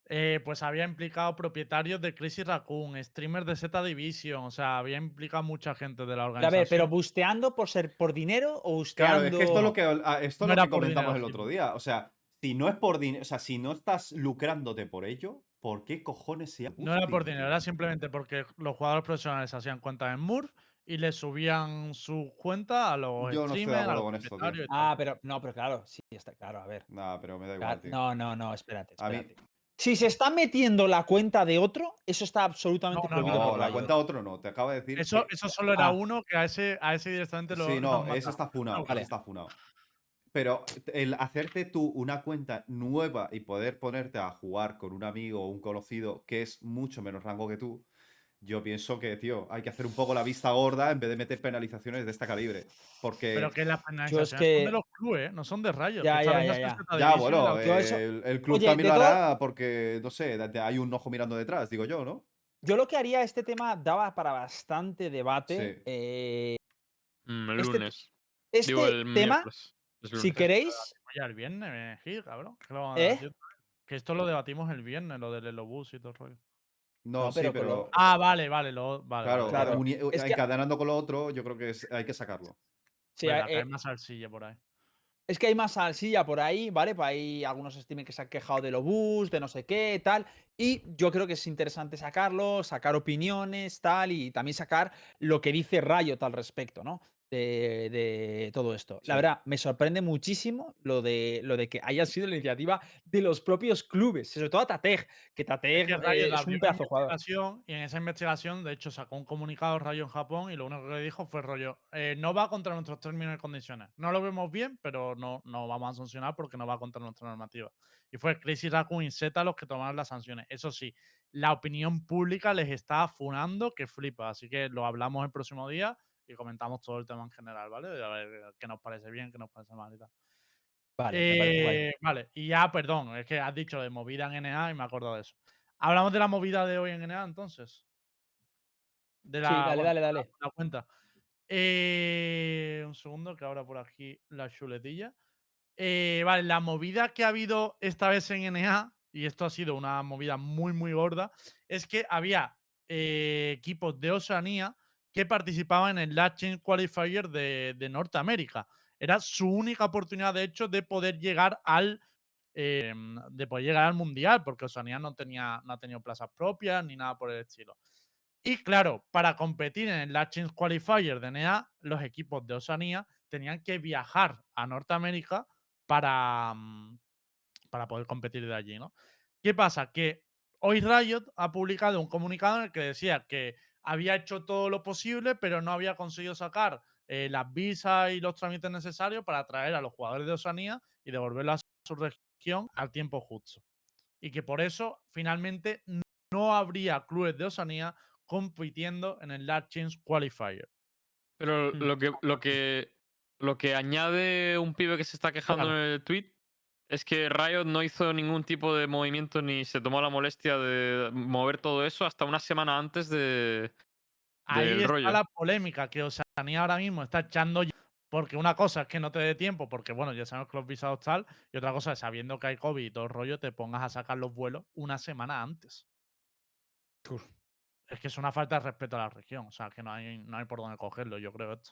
Eh, pues había implicado propietarios de Crazy Raccoon, streamers de Z Division, o sea, había implicado mucha gente de la A organización. ver, pero busteando por ser por dinero o busteando. Claro, es que esto es lo que, ah, esto es No lo era que comentamos dinero, el otro día. O sea, si no es por dinero, o sea, si no estás lucrándote por ello, ¿por qué cojones se No era por dinero, era simplemente porque los jugadores profesionales hacían cuentas en Murph y le subían su cuenta a los Yo no estoy de streamers, a acuerdo con esto, tío. Ah, pero no, pero claro, sí, está claro, a ver. Nah, pero me da Claro, igual, tío. no, no, no, espérate, A mí- espérate. Si se está metiendo la cuenta de otro, eso está absolutamente No, no, prohibido No, por la cuenta otro no, te acabo de decir. Eso, que- eso solo era Ah. uno que a ese, a ese directamente lo. Sí, no, ese está funado, Vale. está funado. Pero el hacerte tú una cuenta nueva y poder ponerte a jugar con un amigo o un conocido que es mucho menos rango que tú, yo pienso que, tío, hay que hacer un poco la vista gorda en vez de meter penalizaciones de este calibre. Porque. Pero que las penalizaciones son que- de los clubes, ¿eh? no son de Riot. Ya, que ya, esta ya, es bueno, eso- el, el club Oye, también lo todo- hará porque, no sé, hay un ojo mirando detrás, digo yo, ¿no? Yo lo que haría, este tema daba para bastante debate. Sí. eh, Mm, el Este- lunes. este Digo, el tema. Es si queréis, Oye, el viernes, eh, Gil, cabrón. ¿Qué lo van a ¿Eh? decir? Que esto lo debatimos el viernes, lo del Elobus y todo el rollo. No, No, sí, pero con pero. lo- Ah, vale, vale, lo, vale. claro, claro. uni- Es que- encadenando con lo otro, yo creo que es- hay que sacarlo. sí, Venga, eh, que hay más salsilla por ahí. Es que hay más salsilla por ahí, ¿vale? Pues hay algunos streamers que se han quejado de Lobus, de no sé qué, tal. Y yo creo que es interesante sacarlo, sacar opiniones, tal, y también sacar lo que dice Riot al respecto, ¿no? De, de todo esto. La verdad, me sorprende muchísimo lo de, lo de que haya sido la iniciativa de los propios clubes, sobre todo a Tateg, que Tateg que eh, es un pedazo jugador. Y en esa investigación, de hecho, sacó un comunicado Rayo en Japón y lo único que dijo fue rollo, eh, no va contra nuestros términos y condiciones. No lo vemos bien, pero no, no vamos a sancionar porque no va contra nuestra normativa. Y fue Crazy Raccoon y Z los que tomaron las sanciones. Eso sí, la opinión pública les está funando que flipa. Así que lo hablamos el próximo día y comentamos todo el tema en general, ¿vale? A ver qué nos parece bien, qué nos parece mal y tal. Vale. Eh, vale, y ya, perdón, es que has dicho de movida en NA y me acuerdo de eso. Hablamos de la movida de hoy en NA, entonces. De la, Sí, dale, dale, la- dale. la cuenta. Eh, un segundo, que ahora por aquí la chuletilla. Eh, vale, la movida que ha habido esta vez en NA, y esto ha sido una movida muy, muy gorda, es que había eh, equipos de Oceanía que participaban en el Last Chance Qualifier de, Norteamérica. Era su única oportunidad, de hecho, de poder llegar al eh, de poder llegar al mundial, porque Oceanía no tenía, no ha tenido plazas propias ni nada por el estilo. Y claro, para competir en el Last Chance Qualifier de NEA, los equipos de Oceanía tenían que viajar a Norteamérica para, mm, para poder competir de allí, ¿no? ¿Qué pasa? Que hoy Riot ha publicado un comunicado en el que decía que había hecho todo lo posible, pero no había conseguido sacar eh, las visas y los trámites necesarios para traer a los jugadores de Oceanía y devolverlos a su región al tiempo justo. Y que por eso, finalmente, no habría clubes de Oceanía compitiendo en el Chance Qualifier. Pero Mm. lo que, lo que lo que añade un pibe que se está quejando Claro. en el tweet es que Riot no hizo ningún tipo de movimiento ni se tomó la molestia de mover todo eso hasta una semana antes de Ahí está rollo. la polémica, que Oceanía ahora mismo está echando Porque una cosa es que no te dé tiempo, porque bueno, ya sabemos que los visados tal, y otra cosa es sabiendo que hay COVID y todo el rollo, te pongas a sacar los vuelos una semana antes. Es que es una falta de respeto a la región, o sea, que no hay, no hay por dónde cogerlo, yo creo esto.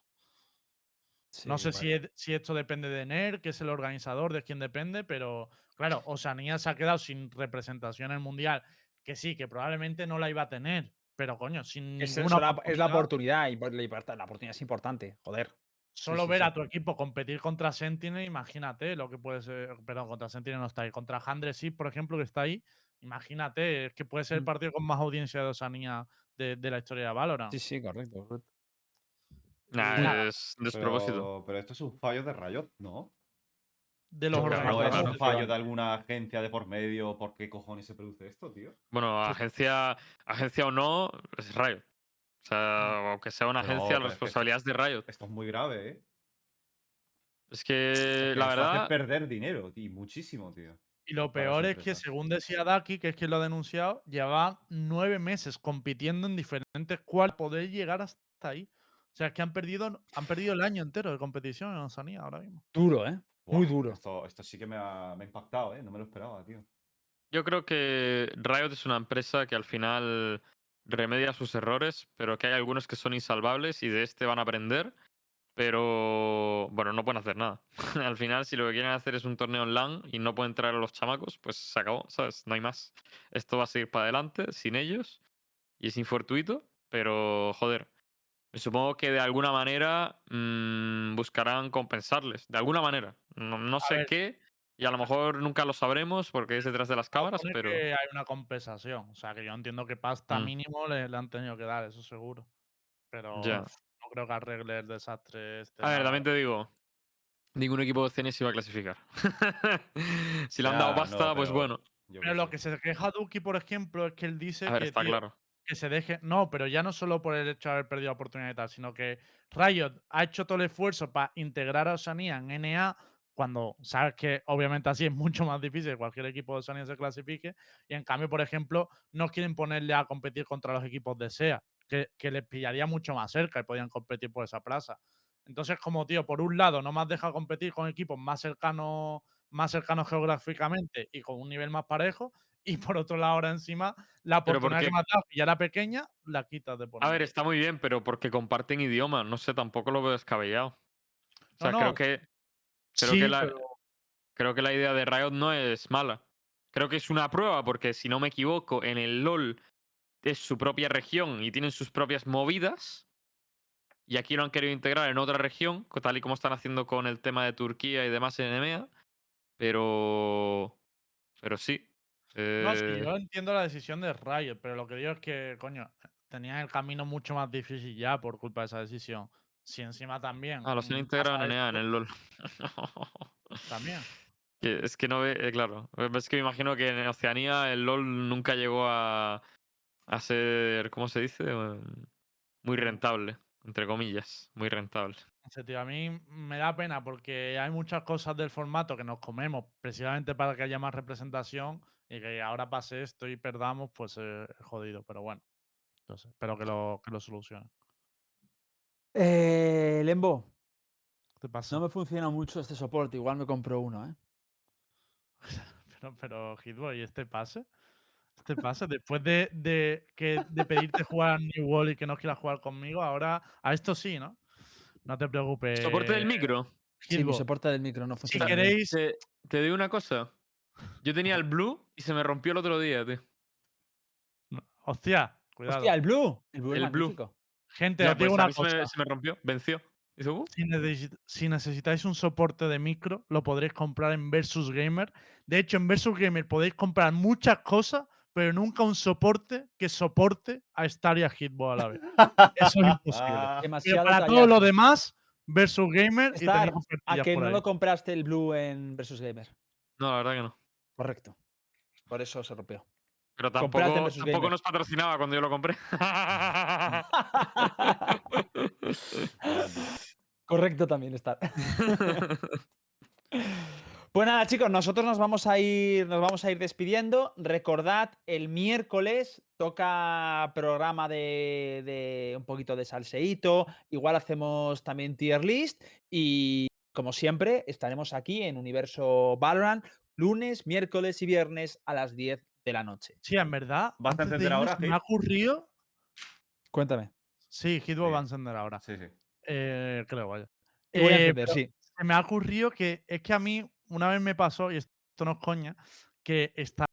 No sé si, es- si esto depende de NER, que es el organizador, de quién depende, pero claro, Oceanía se ha quedado sin representación en el Mundial, que sí, que probablemente no la iba a tener, pero coño, sin Es, ninguna la, es la oportunidad, y la oportunidad es importante, joder. Solo sí, ver sí. a tu equipo competir contra Sentinel, imagínate lo que puede ser. Perdón, contra Sentinel no está ahí. Contra Handre sí, por ejemplo, que está ahí. Imagínate, es que puede ser el Mm. partido con más audiencia de Osanía de, de la historia de Valorant. Sí, sí, correcto. correcto. Nah, nada, es despropósito. Pero, pero esto es un fallo de Riot, ¿no? De los que No es claro, un fallo de alguna agencia de por medio. ¿Por qué cojones se produce esto, tío? Bueno, agencia, agencia o no, es Riot. O sea, aunque sea una agencia, pero la es que responsabilidad es de Riot. Esto es muy grave, ¿eh? Es que la esto hace verdad, perder dinero, tío, muchísimo, tío. Y lo peor es que, según decía Daki, que es quien lo ha denunciado, llevaban nueve meses compitiendo en diferentes cuales poder llegar hasta ahí. O sea, es que han perdido, han perdido el año entero de competición en Osanía ahora mismo. Duro, ¿eh? Muy duro. Esto, esto sí que me ha, me ha impactado, ¿eh? No me lo esperaba, tío. yo creo que Riot es una empresa que al final remedia sus errores, pero que hay algunos que son insalvables y de este van a aprender. Pero bueno, no pueden hacer nada. al final, si lo que quieren hacer es un torneo online y no pueden traer a los chamacos, pues se acabó, ¿sabes? No hay más. Esto va a seguir para adelante sin ellos y es infortuito, pero joder. Supongo que de alguna manera mm, buscarán compensarles. De alguna manera. No, no sé ver. qué. Y a lo mejor nunca lo sabremos porque es detrás de las cámaras, pero. que hay una compensación. O sea, que yo entiendo que pasta Mm. mínimo le, le han tenido que dar, eso seguro. Pero no creo que arregle el desastre este. A ver, también te digo. Ningún equipo de CNS iba a clasificar. si le han dado no, pasta, pues bueno. yo Pero lo sé. que se queja Duki, por ejemplo, es que él dice A ver, que, está tío, claro. Que se deje. No, pero ya no solo por el hecho de haber perdido la oportunidad y tal, sino que Riot ha hecho todo el esfuerzo para integrar a Osanía en NA cuando sabes que obviamente así es mucho más difícil que cualquier equipo de Osanía se clasifique. Y en cambio, por ejemplo, no quieren ponerle a competir contra los equipos de SEA, que, que les pillaría mucho más cerca y podían competir por esa plaza. Entonces, como tío, por un lado, no me has dejado competir con equipos más cercanos, más cercanos geográficamente y con un nivel más parejo. Y por otro lado, ahora encima, la oportunidad que que ya era pequeña, la quitas de por A ver, está muy bien, pero porque comparten idioma. No sé, tampoco lo veo descabellado. O sea, No, creo que. Creo sí, que la, pero creo que la idea de Riot no es mala. Creo que es una prueba, porque si no me equivoco, en el LOL es su propia región y tienen sus propias movidas. Y aquí lo han querido integrar en otra región, tal y como están haciendo con el tema de Turquía y demás en EMEA. Pero. Pero sí. No, sí, eh, yo entiendo la decisión de Riot, pero lo que digo es que, coño, tenían el camino mucho más difícil ya por culpa de esa decisión. Si encima también. Ah, los han mm, integrado en pasa NEA, en el LOL. También. Es que no ve, eh, claro. Es que me imagino que en Oceanía el LOL nunca llegó a, a ser, ¿cómo se dice? Eh, Muy rentable, entre comillas. Muy rentable. Tío, a mí me da pena porque hay muchas cosas del formato que nos comemos precisamente para que haya más representación y que ahora pase esto y perdamos, pues eh, es jodido. Pero bueno, no sé, espero que lo, que lo solucionen. Eh, Lembo, ¿Qué pasa? no me funciona mucho este soporte. Igual me compro uno, ¿eh? Pero, pero, Hitboy, ¿este pase? ¿Este pase? Después de, de, que, de pedirte jugar a New World y que no quieras jugar conmigo, ahora a esto sí, ¿no? No te preocupes. Soporte del micro. Sí, mi soporte del micro no Si funciona. bien. queréis, Te, te digo una cosa. Yo tenía el blue y se me rompió el otro día, tío. hostia, cuidado. Hostia, el Blue. El Blue El. Gente, Ya, os digo pues una mí se me, cosa. se me rompió, venció. Hizo, "Uh". Si, necesi- si necesitáis un soporte de micro, lo podréis comprar en Versus Gamer. De hecho, en Versus Gamer podéis comprar muchas cosas, pero nunca un soporte que soporte a Star y a Hitbox a la vez. Eso es imposible. Pero Demasiado para todo lo demás, Versus Gamer y Star, tenéis ¿A que no ahí. lo compraste el Blue en Versus Gamer? No, la verdad que no. Correcto. Por eso se rompió. Pero tampoco, tampoco nos patrocinaba cuando yo lo compré. Correcto también estar. Pues nada, chicos, nosotros nos vamos a ir, nos vamos a ir despidiendo. Recordad, el miércoles toca programa de, de un poquito de salseíto. Igual hacemos también tier list. Y como siempre, estaremos aquí en Universo Valorant lunes, miércoles y viernes a las 10 de la noche. Sí, en verdad. ¿Vas a antes de encender irnos, ahora, Me ha ocurrido. Cuéntame. Sí, Hitbox Sí. va a encender ahora. Sí, sí. Eh, creo, vaya. Y voy a Eh, encender, pero sí. se me ha ocurrido que es que a mí una vez me pasó, y esto no es coña, que estaba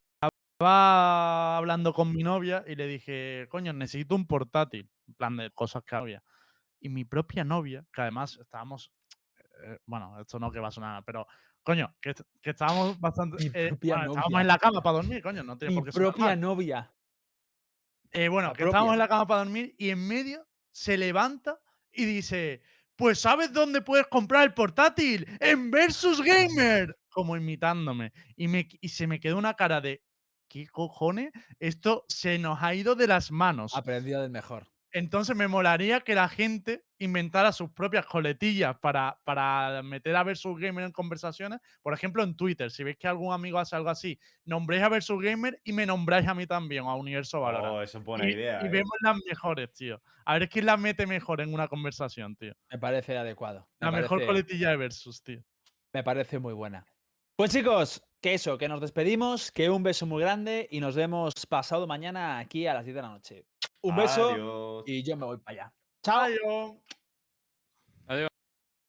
hablando con mi novia y le dije, coño, necesito un portátil, en plan de cosas que había. Y mi propia novia, que además estábamos, eh, bueno, esto no que va a sonar, pero coño, que, est- que estábamos bastante, eh, bueno, estábamos en la cama para dormir, coño, no tiene Mi por qué propia novia. Eh, bueno, La que estábamos en la cama para dormir y en medio se levanta y dice: Pues ¿sabes dónde puedes comprar el portátil? En Versus Gamer. Como imitándome. Y, me, y se me quedó una cara de ¿qué cojones? Esto se nos ha ido de las manos. Aprendió del mejor. Entonces me molaría que la gente inventara sus propias coletillas para, para meter a Versus Gamer en conversaciones. Por ejemplo, en Twitter, si veis que algún amigo hace algo así, nombréis a Versus Gamer y me nombráis a mí también, a Universo Valorant. Oh, eso es buena y, idea. y eh. vemos las mejores, tío. A ver quién las mete mejor en una conversación, tío. Me parece adecuado. Me La mejor coletilla de Versus, tío. Me parece muy buena. Pues chicos, que eso, que nos despedimos, que un beso muy grande y nos vemos pasado mañana aquí a las 10 de la noche. Un beso Adiós. y yo me voy para allá. Chao. Adiós.